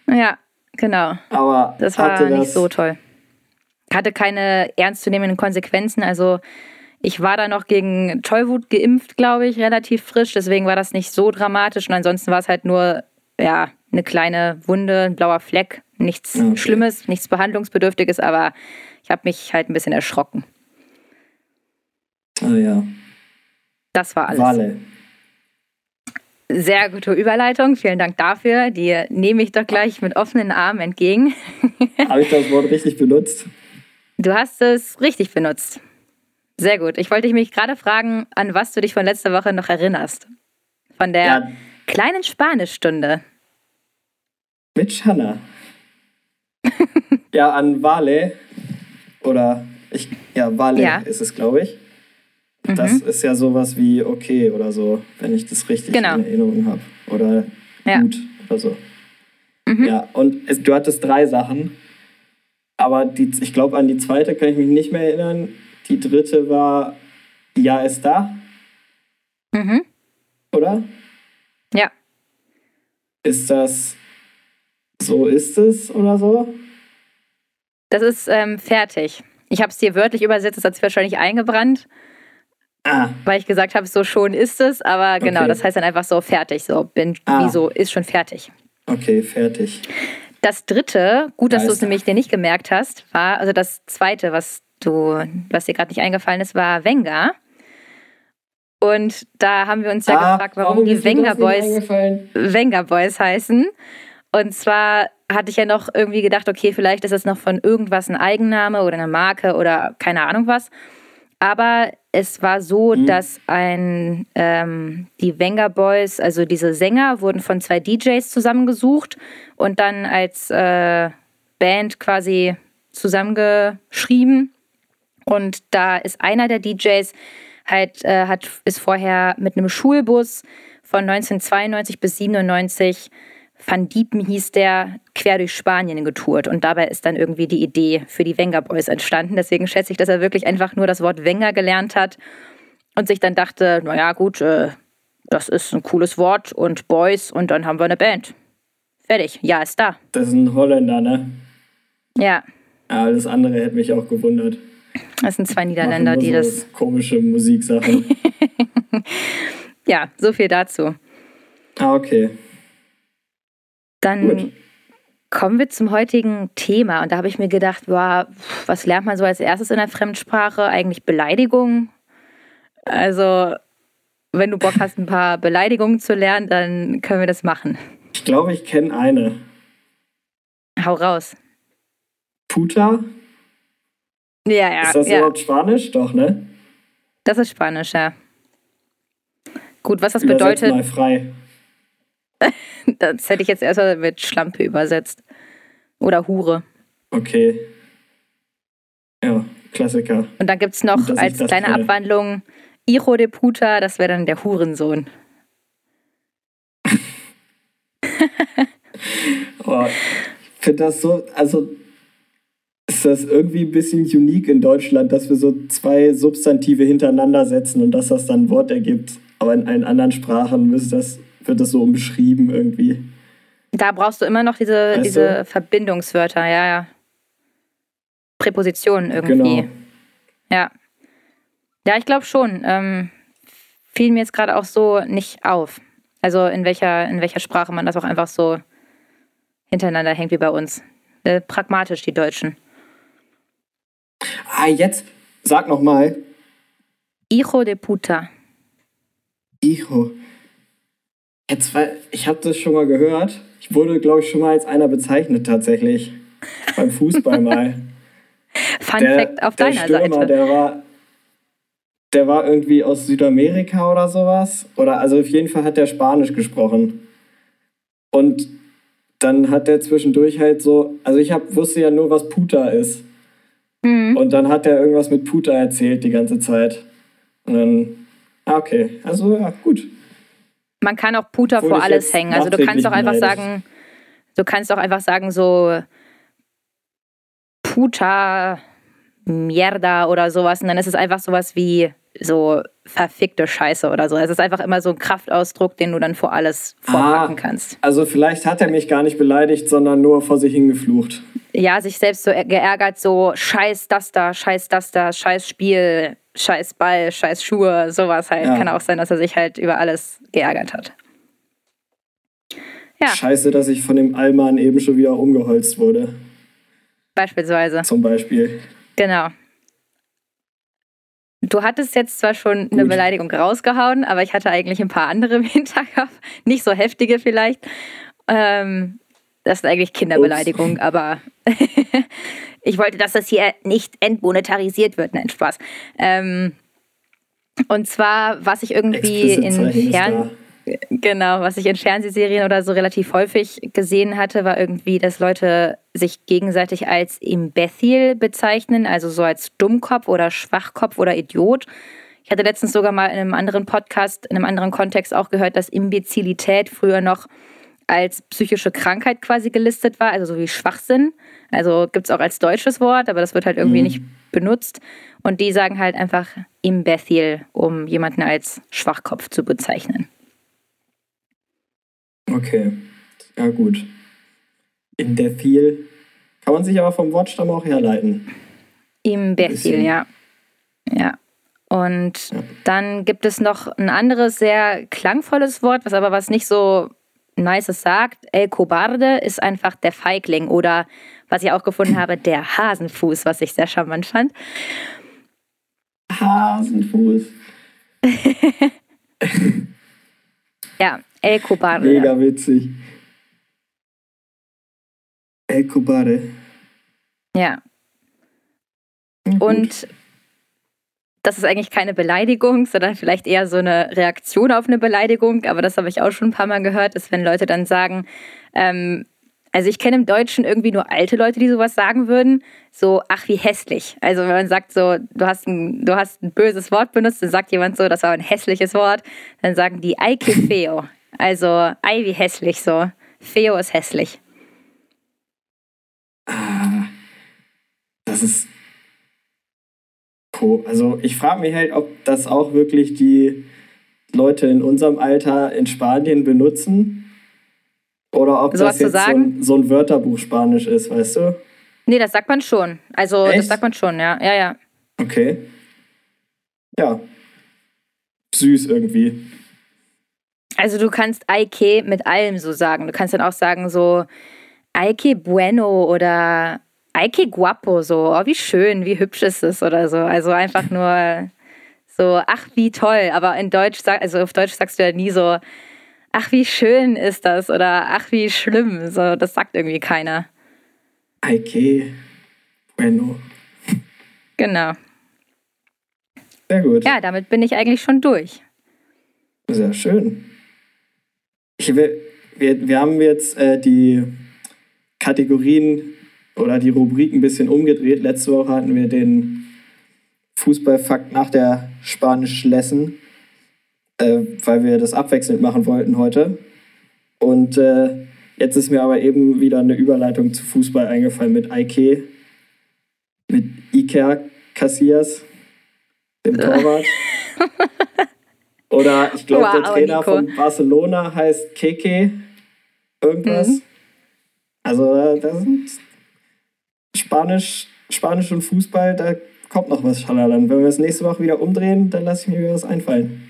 Ja, genau. Aber Das war nicht das, so toll. Hatte keine ernstzunehmenden Konsequenzen. Also Ich war da noch gegen Tollwut geimpft, glaube ich, relativ frisch. Deswegen war das nicht so dramatisch. Und ansonsten war es halt nur, ja, eine kleine Wunde, ein blauer Fleck. Nichts Okay. Schlimmes, nichts Behandlungsbedürftiges, aber ich habe mich halt ein bisschen erschrocken. Ah ja. Das war alles. Wale. Sehr gute Überleitung. Vielen Dank dafür. Die nehme ich doch gleich mit offenen Armen entgegen. Habe ich das Wort richtig benutzt? Du hast es richtig benutzt. Sehr gut. Ich wollte mich gerade fragen, an was du dich von letzter Woche noch erinnerst. Von der Ja, kleinen Spanischstunde. mit Shanna. ja, an Wale. Oder ich, ja, Wale Ja. ist es, glaube ich. Das Mhm. ist ja sowas wie okay oder so, wenn ich das richtig Genau. in Erinnerung habe. Oder Ja. gut oder so. Mhm. Ja, und es, du hattest drei Sachen. Aber die, ich glaube, an die zweite kann ich mich nicht mehr erinnern. Die dritte war Ja ist da, Mhm. oder? Ja. Ist das so ist es oder so? Das ist ähm, fertig. Ich habe es dir wörtlich übersetzt, das hat sich wahrscheinlich eingebrannt, Ah, weil ich gesagt habe, so schon ist es. Aber genau, Okay. das heißt dann einfach so fertig. So, bin, Ah. wie so, ist schon fertig. okay, fertig. Das dritte, gut, dass du es nämlich dir nicht gemerkt hast, war, also das zweite, was du, was dir gerade nicht eingefallen ist, war Venga. Und da haben wir uns ja Ah, gefragt, warum, die Venga das nicht Boys? Venga Boys heißen. Und zwar hatte ich ja noch irgendwie gedacht, okay, vielleicht ist es noch von irgendwas ein Eigenname oder eine Marke oder keine Ahnung was. Aber es war so, Mhm. dass ein ähm, die Venga Boys, also diese Sänger, wurden von zwei DJs zusammengesucht und dann als äh, Band quasi zusammengeschrieben. Und da ist einer der DJs halt, äh, hat, ist vorher mit einem Schulbus von 1992 bis 97 Van Diepen hieß der, quer durch Spanien getourt. Und dabei ist dann irgendwie die Idee für die Wenger Boys entstanden. Deswegen schätze ich, dass er wirklich einfach nur das Wort Wenger gelernt hat und sich dann dachte, naja gut, äh, das ist ein cooles Wort und Boys und dann haben wir eine Band. Fertig, ja, ist da. Das ist ein Holländer, ne? Ja, Ja, alles andere hätte mich auch gewundert. das sind zwei Niederländer, die so das. Komische Musiksachen. Ja, so viel dazu. ah, okay. Dann Gut. kommen wir zum heutigen Thema. Und da habe ich mir gedacht, boah, was lernt man so als erstes in der Fremdsprache? Eigentlich Beleidigungen. Also, wenn du Bock hast, ein paar Beleidigungen zu lernen, dann können wir das machen. Ich glaube, ich kenne eine. Hau raus. Puta? Ja, ja, ist das ja. überhaupt Spanisch? Doch, ne? Das ist Spanisch, ja. Gut, was das Übersetzt bedeutet, mal frei. das hätte ich jetzt erstmal mit Schlampe übersetzt. Oder Hure. Okay. Ja, Klassiker. Und dann gibt es noch dass als kleine kenne. Abwandlung Hijo de Puta, das wäre dann der Hurensohn. Oh, ich finde das so, also ist das irgendwie ein bisschen unique in Deutschland, dass wir so zwei Substantive hintereinander setzen und dass das dann ein Wort ergibt. Aber in allen anderen Sprachen ist das, wird das so umschrieben irgendwie. Da brauchst du immer noch diese, Weißt diese du? Verbindungswörter, ja, ja. Präpositionen irgendwie. Genau. Ja. Ja, ich glaube schon. Ähm, fiel mir jetzt gerade auch so nicht auf. Also in welcher, in welcher Sprache man das auch einfach so hintereinander hängt wie bei uns. Äh, pragmatisch, die Deutschen. Ah, jetzt sag noch mal. Hijo de puta. Icho. Jetzt, weil ich habe das schon mal gehört. Ich wurde, glaube ich, schon mal als einer bezeichnet tatsächlich. Beim Fußball mal. Fun Fact auf der deiner Stürmer, Seite. Der war, der war irgendwie aus Südamerika oder sowas. Oder also auf jeden Fall hat der Spanisch gesprochen. Und dann hat der zwischendurch halt so, also ich hab, wusste ja nur, was Puta ist. Mhm. Und dann hat er irgendwas mit Puta erzählt die ganze Zeit. Und dann, ah, okay, also ja, gut. Man kann auch Puta Obwohl vor alles hängen. Also du kannst auch einfach sagen, du kannst auch einfach sagen so Puta, Mierda oder sowas. Und dann ist es einfach sowas wie so verfickte Scheiße oder so. Es ist einfach immer so ein Kraftausdruck, den du dann vor alles vorpacken Ah. kannst. Also vielleicht hat er mich gar nicht beleidigt, sondern nur vor sich hingeflucht. ja, sich selbst so geärgert, so scheiß das da, scheiß das da, scheiß Spiel, scheiß Ball, scheiß Schuhe, sowas halt. Ja. Kann auch sein, dass er sich halt über alles geärgert hat. Ja. Scheiße, dass ich von dem Allmann eben schon wieder umgeholzt wurde, Beispielsweise. zum Beispiel. Genau. Du hattest jetzt zwar schon eine Gut. Beleidigung rausgehauen, aber ich hatte eigentlich ein paar andere im Hinterkopf. Nicht so heftige vielleicht. Ähm, das ist eigentlich Kinderbeleidigung, aber ich wollte, dass das hier nicht entmonetarisiert wird. Nein, Spaß. Ähm, und zwar, was ich irgendwie in Fern. Genau, was ich in Fernsehserien oder so relativ häufig gesehen hatte, war irgendwie, dass Leute sich gegenseitig als Imbecil bezeichnen, also so als Dummkopf oder Schwachkopf oder Idiot. Ich hatte letztens sogar mal in einem anderen Podcast, in einem anderen Kontext auch gehört, dass Imbezilität früher noch als psychische Krankheit quasi gelistet war, also so wie Schwachsinn. Also gibt es auch als deutsches Wort, aber das wird halt irgendwie Mhm. nicht benutzt. Und die sagen halt einfach Imbecil, um jemanden als Schwachkopf zu bezeichnen. Okay, ja gut. Viel kann man sich aber vom Wortstamm auch herleiten. Imbecil, ja. Ja. Und Ja. dann gibt es noch ein anderes sehr klangvolles Wort, was aber was nicht so Nices sagt. El Cobarde ist einfach der Feigling oder was ich auch gefunden habe, der Hasenfuß, was ich sehr charmant fand. Hasenfuß. Ja, El Cobarde. Mega witzig. El Cobare. Ja. Und das ist eigentlich keine Beleidigung, sondern vielleicht eher so eine Reaktion auf eine Beleidigung. Aber das habe ich auch schon ein paar Mal gehört, ist, wenn Leute dann sagen, ähm, also ich kenne im Deutschen irgendwie nur alte Leute, die sowas sagen würden, so, ach, wie hässlich. Also wenn man sagt so, du hast ein, du hast ein böses Wort benutzt, dann sagt jemand so, das war ein hässliches Wort, dann sagen die, ay, que feo. Also, ei, wie hässlich so. Feo ist hässlich. Ah, das ist. Co- Also, ich frage mich halt, ob das auch wirklich die Leute in unserem Alter in Spanien benutzen. Oder ob Sowas das jetzt so ein, so ein Wörterbuch Spanisch ist, weißt du? Nee, das sagt man schon. Also, das Echt? sagt man schon, ja. Ja, ja. Okay. Ja. Süß irgendwie. Also du kannst Aike mit allem so sagen. Du kannst dann auch sagen so Aike bueno oder Aike guapo, so, oh, wie schön, wie hübsch ist es oder so. Also einfach nur so, ach, wie toll. Aber in Deutsch, also auf Deutsch sagst du ja nie so, ach, wie schön ist das oder ach, wie schlimm. So, das sagt irgendwie keiner. Aike. Bueno. Genau. Sehr gut. Ja, damit bin ich eigentlich schon durch. Sehr schön. Ich will, wir, wir haben jetzt äh, die Kategorien oder die Rubrik ein bisschen umgedreht. Letzte Woche hatten wir den Fußballfakt nach der Spanisch-Lesson, äh, weil wir das abwechselnd machen wollten heute. Und äh, jetzt ist mir aber eben wieder eine Überleitung zu Fußball eingefallen mit Ike, mit Iker Casillas, dem Torwart. Oder ich glaube, der Wow, Trainer Nico. von Barcelona heißt Keke irgendwas. Mhm. Also äh, das sind Spanisch, Spanisch und Fußball, da kommt noch was Schalalan. Wenn wir es nächste Woche wieder umdrehen, dann lasse ich mir wieder was einfallen.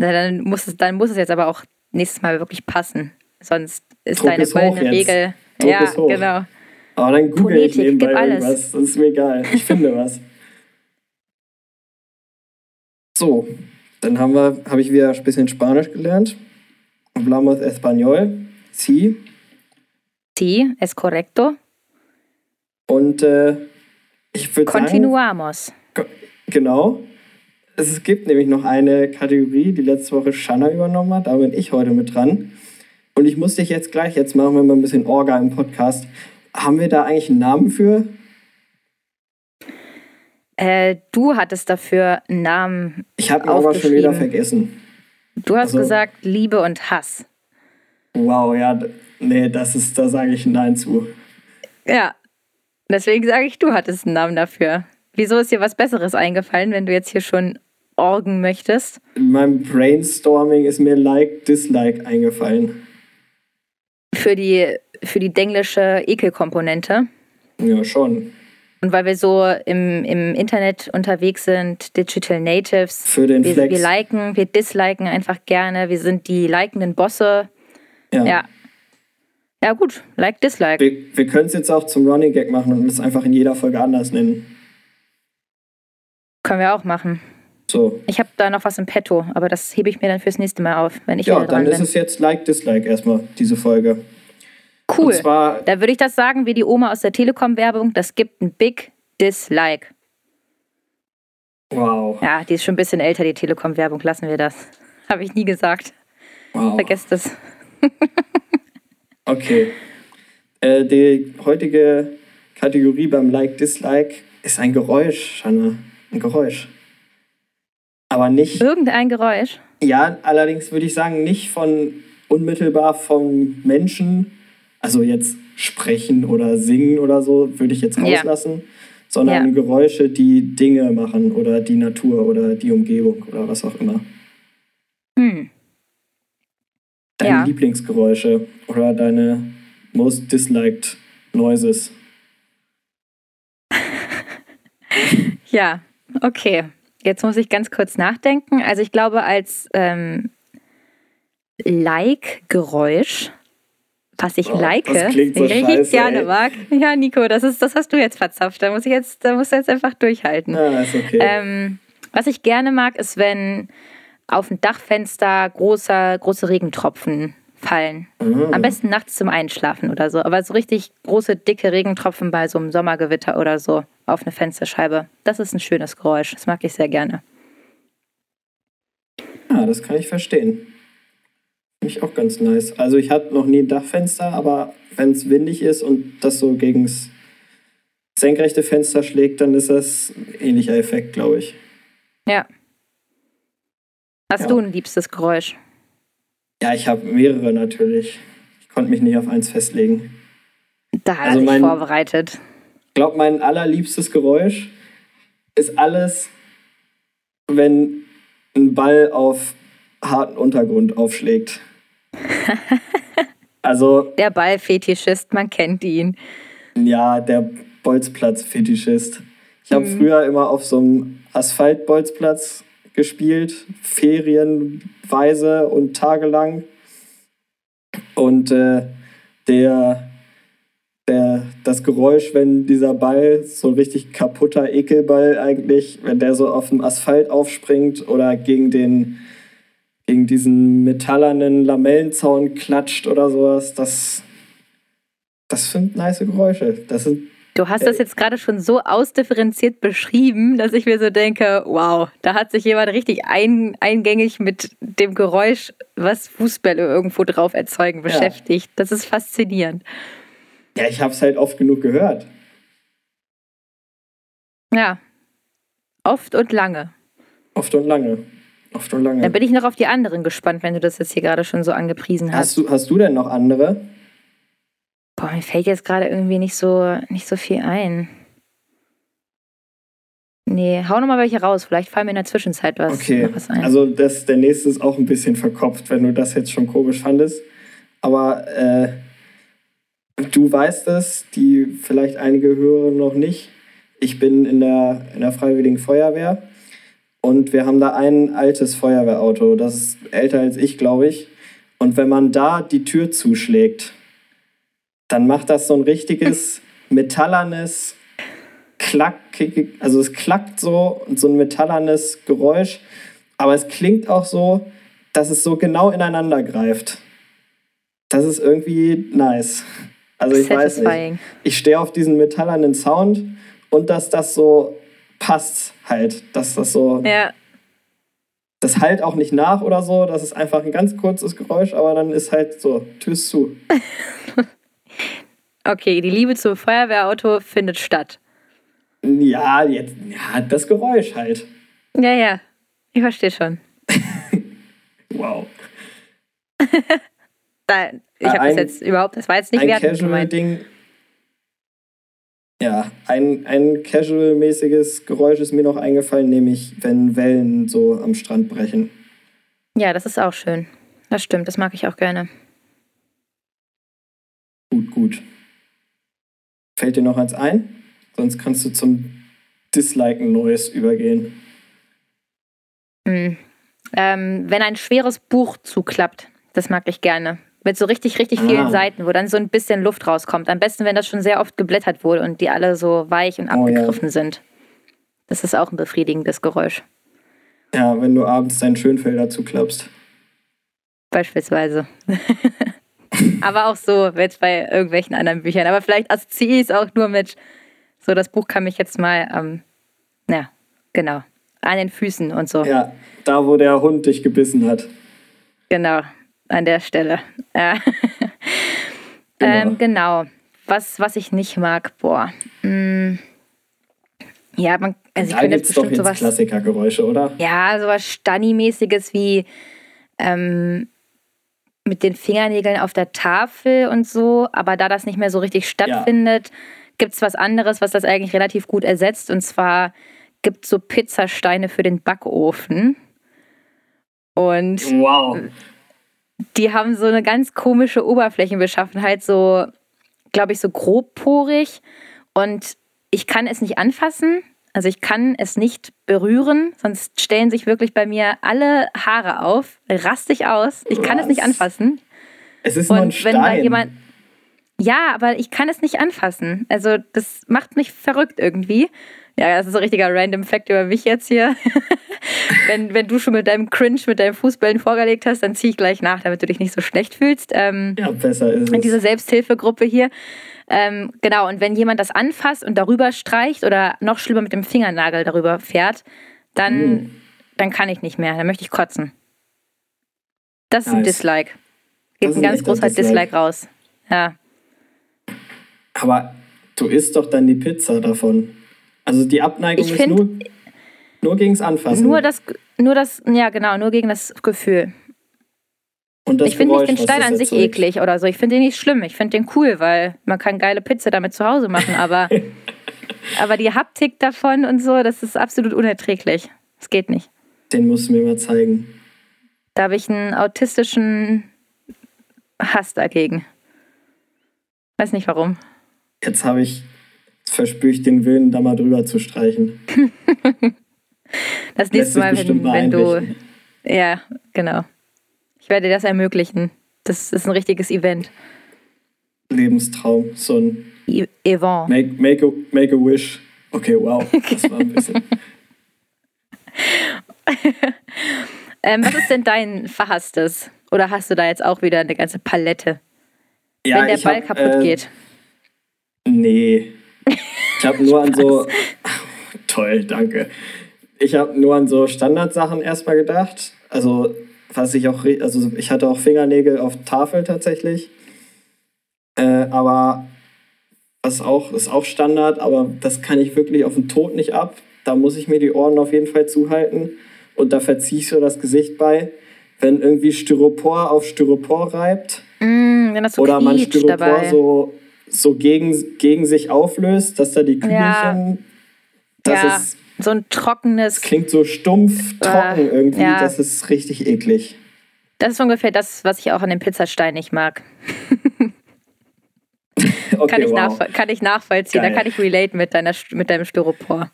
Na, dann, muss es, dann muss es jetzt aber auch nächstes Mal wirklich passen. Sonst ist Druck deine ist goldene. Regel. Druck ja, ist hoch. genau. Aber dann google ich Phonetik, nebenbei alles. irgendwas. Das ist mir egal. Ich finde was. So, dann haben wir, habe ich wieder ein bisschen Spanisch gelernt. Hablamos español. Sí. Sí, es correcto. Und äh, ich würde sagen, Continuamos. genau. Es gibt nämlich noch eine Kategorie, die letzte Woche Shanna übernommen hat. Da bin ich heute mit dran. Und ich muss dich jetzt gleich, jetzt machen wir mal ein bisschen Orga im Podcast. Haben wir da eigentlich einen Namen für? Äh, du hattest dafür einen Namen. Ich habe ihn aber schon wieder vergessen. Du hast Also- gesagt Liebe und Hass. Wow, ja, nee, das ist, da sage ich Nein zu. Ja. Deswegen sage ich, du hattest einen Namen dafür. Wieso ist dir was Besseres eingefallen, wenn du jetzt hier schon orgen möchtest? In meinem Brainstorming ist mir Like, Dislike eingefallen. für die, für die denglische Ekelkomponente. Ja, schon. Und weil wir so im, im Internet unterwegs sind, Digital Natives. Für den wir, Flex. wir liken, wir disliken einfach gerne. Wir sind die likenden Bosse. Ja. Ja. Ja, gut. Like, dislike. Wir, wir können es jetzt auch zum Running Gag machen und es einfach in jeder Folge anders nennen. Können wir auch machen. So. Ich habe da noch was im Petto, aber das hebe ich mir dann fürs nächste Mal auf, wenn ich Ja, dann ist bin. es jetzt Like, Dislike erstmal, diese Folge. cool. Und zwar, Da würde ich das sagen, wie die Oma aus der Telekom-Werbung, das gibt ein Big Dislike. wow. Ja, die ist schon ein bisschen älter, die Telekom-Werbung, lassen wir das. Habe ich nie gesagt. wow. Vergesst es. Okay. Äh, die heutige Kategorie beim Like, Dislike ist ein Geräusch, Shanna. Ein Geräusch. Aber nicht, Irgendein Geräusch. ja, allerdings würde ich sagen, nicht von unmittelbar vom Menschen, also jetzt sprechen oder singen oder so, würde ich jetzt Ja. rauslassen, sondern Ja. Geräusche, die Dinge machen oder die Natur oder die Umgebung oder was auch immer. Hm. Deine Ja. Lieblingsgeräusche oder deine most disliked noises. Ja, okay. Jetzt muss ich ganz kurz nachdenken. Also ich glaube, als ähm, Like-Geräusch, was ich Oh, like, das klingt so richtig scheiße, gerne ey. mag. Ja, Nico, das, ist, das hast du jetzt verzapft. Da muss ich jetzt, da musst du jetzt einfach durchhalten. Ah, ist okay. Ähm, was ich gerne mag, ist, wenn auf ein Dachfenster große, große Regentropfen fallen. Mhm. Am besten nachts zum Einschlafen oder so. Aber so richtig große, dicke Regentropfen bei so einem Sommergewitter oder so auf eine Fensterscheibe. Das ist ein schönes Geräusch. Das mag ich sehr gerne. Ja, das kann ich verstehen. Finde ich auch ganz nice. Also ich hatte noch nie ein Dachfenster, aber wenn es windig ist und das so gegen das senkrechte Fenster schlägt, dann ist das ein ähnlicher Effekt, glaube ich. Ja. Hast Ja. du ein liebstes Geräusch? Ja, ich habe mehrere natürlich. Ich konnte mich nicht auf eins festlegen. Da hat Also er sich mein- vorbereitet. Ich glaube, mein allerliebstes Geräusch ist alles, wenn ein Ball auf harten Untergrund aufschlägt. Also Der Ballfetischist, man kennt ihn. Ja, der Bolzplatz-Fetischist. Ich habe Mhm. früher immer auf so einem Asphalt-Bolzplatz gespielt, ferienweise und tagelang. Und äh, der, der, das Geräusch, wenn dieser Ball, so ein richtig kaputter Ekelball eigentlich, wenn der so auf dem Asphalt aufspringt oder gegen den gegen diesen metallernen Lamellenzaun klatscht oder sowas, das, das sind nice Geräusche. Das sind Du hast das jetzt gerade schon so ausdifferenziert beschrieben, dass ich mir so denke, wow, da hat sich jemand richtig ein, eingängig mit dem Geräusch, was Fußbälle irgendwo drauf erzeugen, beschäftigt. Das ist faszinierend. Ja, ich habe es halt oft genug gehört. Ja. Oft und lange. Oft und lange. Oft und lange. Dann bin ich noch auf die anderen gespannt, wenn du das jetzt hier gerade schon so angepriesen hast. hast, du, hast du denn noch andere? Boah, mir fällt jetzt gerade irgendwie nicht so, nicht so viel ein. Nee, hau nochmal welche raus. Vielleicht fallen mir in der Zwischenzeit was, Okay, was ein. also das, der nächste ist auch ein bisschen verkopft, wenn du das jetzt schon komisch fandest. Aber äh, du weißt es, die vielleicht einige hören noch nicht. Ich bin in der, in der Freiwilligen Feuerwehr und wir haben da ein altes Feuerwehrauto. Das ist älter als ich, glaube ich. Und wenn man da die Tür zuschlägt, dann macht das so ein richtiges metallernes Klack, also es klackt so und so ein metallernes Geräusch, aber es klingt auch so, dass es so genau ineinander greift. Das ist irgendwie nice. Also ich weiß nicht. Satisfying. Ich stehe auf diesen metallernen Sound und dass das so passt halt, dass das so, Ja, das halt auch nicht nach oder so, das ist einfach ein ganz kurzes Geräusch, aber dann ist halt so, ist zu. okay, die Liebe zum Feuerwehrauto findet statt. Ja, jetzt, ja, das Geräusch halt. Ja, ja, ich verstehe schon. Wow. Da, ich Äh, habe das ein- jetzt überhaupt, das war jetzt nicht ein. Casual-Ding. Ja, ein, ein casual-mäßiges Geräusch ist mir noch eingefallen, nämlich wenn Wellen so am Strand brechen. Ja, das ist auch schön. Das stimmt, das mag ich auch gerne. Gut, gut. Fällt dir noch eins ein? Sonst kannst du zum Disliken Neues übergehen. Hm. Ähm, wenn ein schweres Buch zuklappt, das mag ich gerne. Mit so richtig, richtig vielen Ah. Seiten, wo dann so ein bisschen Luft rauskommt. Am besten, wenn das schon sehr oft geblättert wurde und die alle so weich und Oh, ja. abgegriffen sind. Das ist auch ein befriedigendes Geräusch. Ja, wenn du abends deinen Schönfelder zuklappst. Beispielsweise. Aber auch so, jetzt bei irgendwelchen anderen Büchern. Aber vielleicht assoziiere ich es auch nur mit, so das Buch kann mich jetzt mal, ähm, ja, genau, an den Füßen und so. Ja, da wo der Hund dich gebissen hat. Genau, an der Stelle. Ja. Genau. Ähm, genau. Was, was ich nicht mag, boah. Mm. Ja, man, also ich da könnte gibt's jetzt doch bestimmt jetzt sowas. Klassikergeräusche, oder? Ja, sowas Stanni-mäßiges wie ähm, mit den Fingernägeln auf der Tafel und so. Aber da das nicht mehr so richtig stattfindet, gibt es was anderes, was das eigentlich relativ gut ersetzt. Und zwar gibt es so Pizzasteine für den Backofen. Und Wow. die haben so eine ganz komische Oberflächenbeschaffenheit, so, glaube ich, so grobporig. Und ich kann es nicht anfassen. Also ich kann es nicht berühren, sonst stellen sich wirklich bei mir alle Haare auf, rastig aus. Ich kann es nicht Was? anfassen. Es ist nur ein Und wenn da Stein. jemand. Ja, aber ich kann es nicht anfassen. Also das macht mich verrückt irgendwie. Ja, das ist ein richtiger random Fact über mich jetzt hier. wenn, wenn du schon mit deinem Cringe, mit deinem Fußballen vorgelegt hast, dann ziehe ich gleich nach, damit du dich nicht so schlecht fühlst. Ähm, ja, besser ist in es. dieser Selbsthilfegruppe hier. Ähm, genau, und wenn jemand das anfasst und darüber streicht oder noch schlimmer mit dem Fingernagel darüber fährt, dann, Hm. dann kann ich nicht mehr. Dann möchte ich kotzen. Das ist ein Nice. Dislike. Das Geht ein ein ganz großer Dislike. Dislike raus. Ja. Aber du isst doch dann die Pizza davon. Also die Abneigung Ich ist nur, nur gegens Anfassen. Nur das, nur das, ja genau, nur gegen das Gefühl. Das ich finde nicht den Stein an sich eklig oder so. Ich finde den nicht schlimm. Ich finde den cool, weil man kann geile Pizza damit zu Hause machen. Aber, aber die Haptik davon und so, das ist absolut unerträglich. Das geht nicht. Den musst du mir mal zeigen. Da habe ich einen autistischen Hass dagegen. Weiß nicht warum. Jetzt habe ich, verspüre ich den Willen, da mal drüber zu streichen. Das nächste Mal, wenn, wenn du. Ja, genau. Ich werde dir das ermöglichen. Das ist ein richtiges Event. Lebenstraum. So ein E- Event. make, make, a, make a wish. Okay, wow. Das war ein bisschen. Ähm, was ist denn dein verhasstes? Oder hast du da jetzt auch wieder eine ganze Palette? Ja, wenn der Ball hab, kaputt äh, geht. Nee. Ich habe nur an so. Toll, danke. Ich habe nur an so Standardsachen erstmal gedacht. Also, was ich auch. Also, ich hatte auch Fingernägel auf Tafel tatsächlich. Äh, aber was auch, ist auch Standard, aber das kann ich wirklich auf den Tod nicht ab. Da muss ich mir die Ohren auf jeden Fall zuhalten. Und da verziehe ich so das Gesicht bei. Wenn irgendwie Styropor auf Styropor reibt Mm, das oder man Styropor dabei. so, so gegen, gegen sich auflöst, dass da die Kügelchen, Ja. das ja, ist, so ein trockenes. klingt so stumpf, trocken Äh, irgendwie, ja. das ist richtig eklig. Das ist ungefähr das, was ich auch an dem Pizzastein nicht mag. Okay, Kann, ich, wow. kann ich nachvollziehen. Geil. Da kann ich relate mit, deiner, mit deinem Styropor.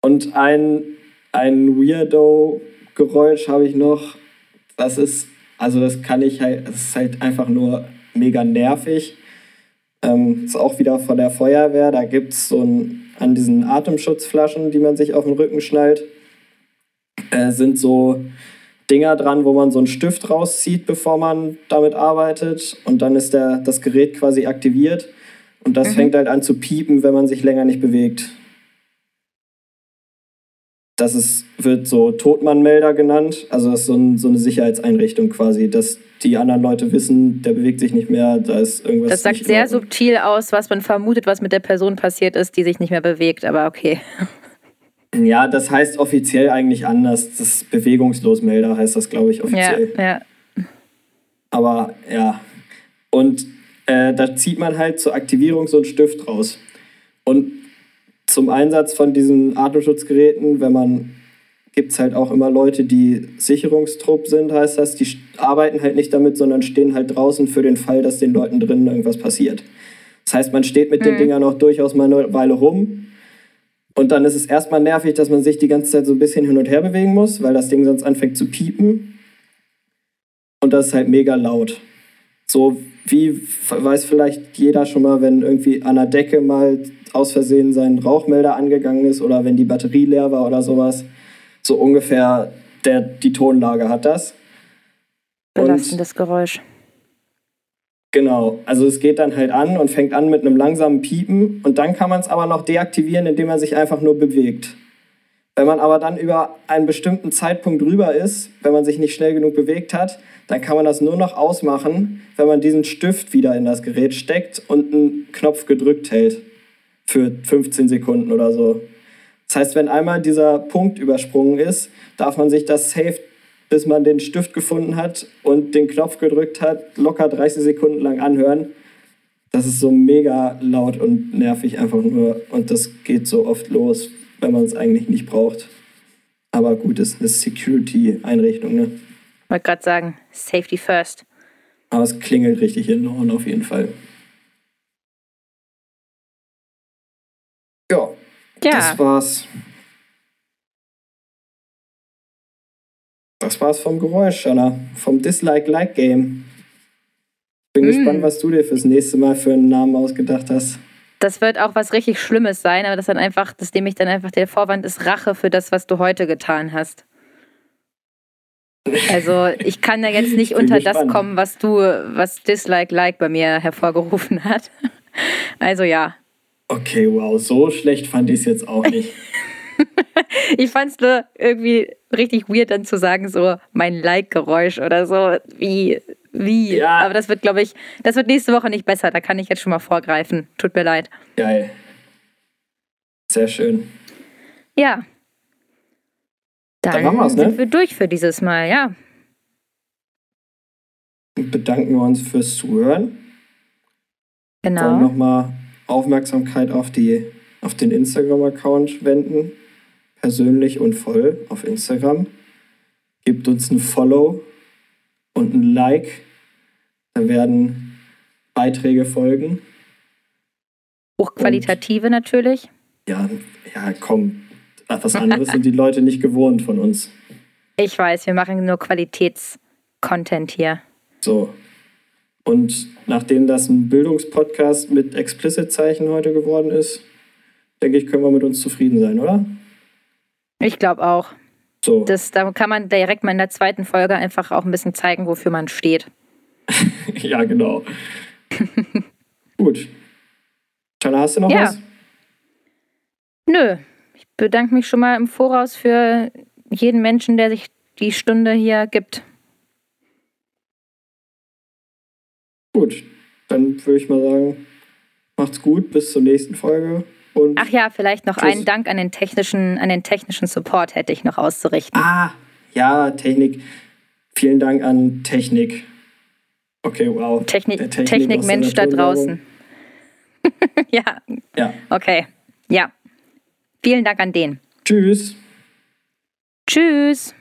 Und ein, ein Weirdo-Geräusch habe ich noch. Das ist, also das kann ich halt, das ist halt einfach nur mega nervig. Ähm, ist auch wieder von der Feuerwehr. Da gibt es so ein, an diesen Atemschutzflaschen, die man sich auf den Rücken schnallt, äh, sind so Dinger dran, wo man so einen Stift rauszieht, bevor man damit arbeitet. Und dann ist der, das Gerät quasi aktiviert. Und das Mhm. fängt halt an zu piepen, wenn man sich länger nicht bewegt. Das ist, wird so Totmannmelder genannt. Also das ist so, ein, so eine Sicherheitseinrichtung quasi, dass die anderen Leute wissen, der bewegt sich nicht mehr, da ist irgendwas. Das sagt sehr subtil aus, was man vermutet, was mit der Person passiert ist, die sich nicht mehr bewegt. Aber okay. Ja, das heißt offiziell eigentlich anders. Das Bewegungslosmelder heißt das, glaube ich, Ja, offiziell. ja. Aber ja. Und äh, da zieht man halt zur Aktivierung so einen Stift raus. Und zum Einsatz von diesen Atemschutzgeräten, wenn man gibt es halt auch immer Leute, die Sicherungstrupp sind, heißt das. Die arbeiten halt nicht damit, sondern stehen halt draußen für den Fall, dass den Leuten drinnen irgendwas passiert. Das heißt, man steht mit den Mhm. Dingern auch durchaus mal eine Weile rum. Und dann ist es erstmal nervig, dass man sich die ganze Zeit so ein bisschen hin und her bewegen muss, weil das Ding sonst anfängt zu piepen. Und das ist halt mega laut. So wie weiß vielleicht jeder schon mal, wenn irgendwie an der Decke mal aus Versehen sein Rauchmelder angegangen ist oder wenn die Batterie leer war oder sowas. So ungefähr der, die Tonlage hat das. Belastendes Geräusch. Genau, also es geht dann halt an und fängt an mit einem langsamen Piepen und dann kann man es aber noch deaktivieren, indem man sich einfach nur bewegt. Wenn man aber dann über einen bestimmten Zeitpunkt rüber ist, wenn man sich nicht schnell genug bewegt hat, dann kann man das nur noch ausmachen, wenn man diesen Stift wieder in das Gerät steckt und einen Knopf gedrückt hält. Für 15 Sekunden oder so. Das heißt, wenn einmal dieser Punkt übersprungen ist, darf man sich das safe, bis man den Stift gefunden hat und den Knopf gedrückt hat, locker 30 Sekunden lang anhören. Das ist so mega laut und nervig einfach nur. Und das geht so oft los, wenn man es eigentlich nicht braucht. Aber gut, ist eine Security-Einrichtung, ne? Wollte gerade sagen, Safety first. Aber es klingelt richtig in den Ohren auf jeden Fall. Ja, Ja, das war's. Das war's vom Geräusch, Anna. Vom Dislike-Like-Game. Bin Mm. gespannt, was du dir fürs nächste Mal für einen Namen ausgedacht hast. das wird auch was richtig Schlimmes sein, aber das dann einfach, das nehme ich dann einfach der Vorwand ist Rache für das, was du heute getan hast. Also ich kann ja jetzt nicht unter gespannt. das kommen, was du, was Dislike Like bei mir hervorgerufen hat. Also ja. Okay, wow, so schlecht fand ich es jetzt auch nicht. Ich fand es nur irgendwie richtig weird, dann zu sagen, so mein Like-Geräusch oder so. Wie, wie. Ja. Aber das wird, glaube ich, das wird nächste Woche nicht besser. Da kann ich jetzt schon mal vorgreifen. Tut mir leid. Geil. Sehr schön. Ja. Dann, Dann ne? sind wir durch für dieses Mal, ja. Bedanken wir uns fürs Zuhören. Genau. nochmal Aufmerksamkeit auf, die, auf den Instagram-Account wenden. Persönlich und voll auf Instagram. Gebt uns ein Follow und ein Like. Da werden Beiträge folgen. Hochqualitative natürlich. Ja, ja, komm. Was anderes sind die Leute nicht gewohnt von uns. Ich weiß, wir machen nur Qualitätscontent hier. So. Und nachdem das ein Bildungspodcast mit Explicit-Zeichen heute geworden ist, denke ich, können wir mit uns zufrieden sein, oder? Ich glaube auch. So. Das, da kann man direkt mal in der zweiten Folge einfach auch ein bisschen zeigen, wofür man steht. Ja, genau. Gut. Jana, hast du noch Ja. was? Nö, ich bedanke mich schon mal im Voraus für jeden Menschen, der sich die Stunde hier gibt. Gut. Dann würde ich mal sagen, macht's gut, bis zur nächsten Folge. Und Ach ja, vielleicht noch Tschüss. einen Dank an den technischen, an den technischen Support hätte ich noch auszurichten. ah, ja, Technik. Vielen Dank an Technik. Okay, wow. Technik Technikmensch da draußen. ja, Ja. okay. Ja. Vielen Dank an den. Tschüss. Tschüss.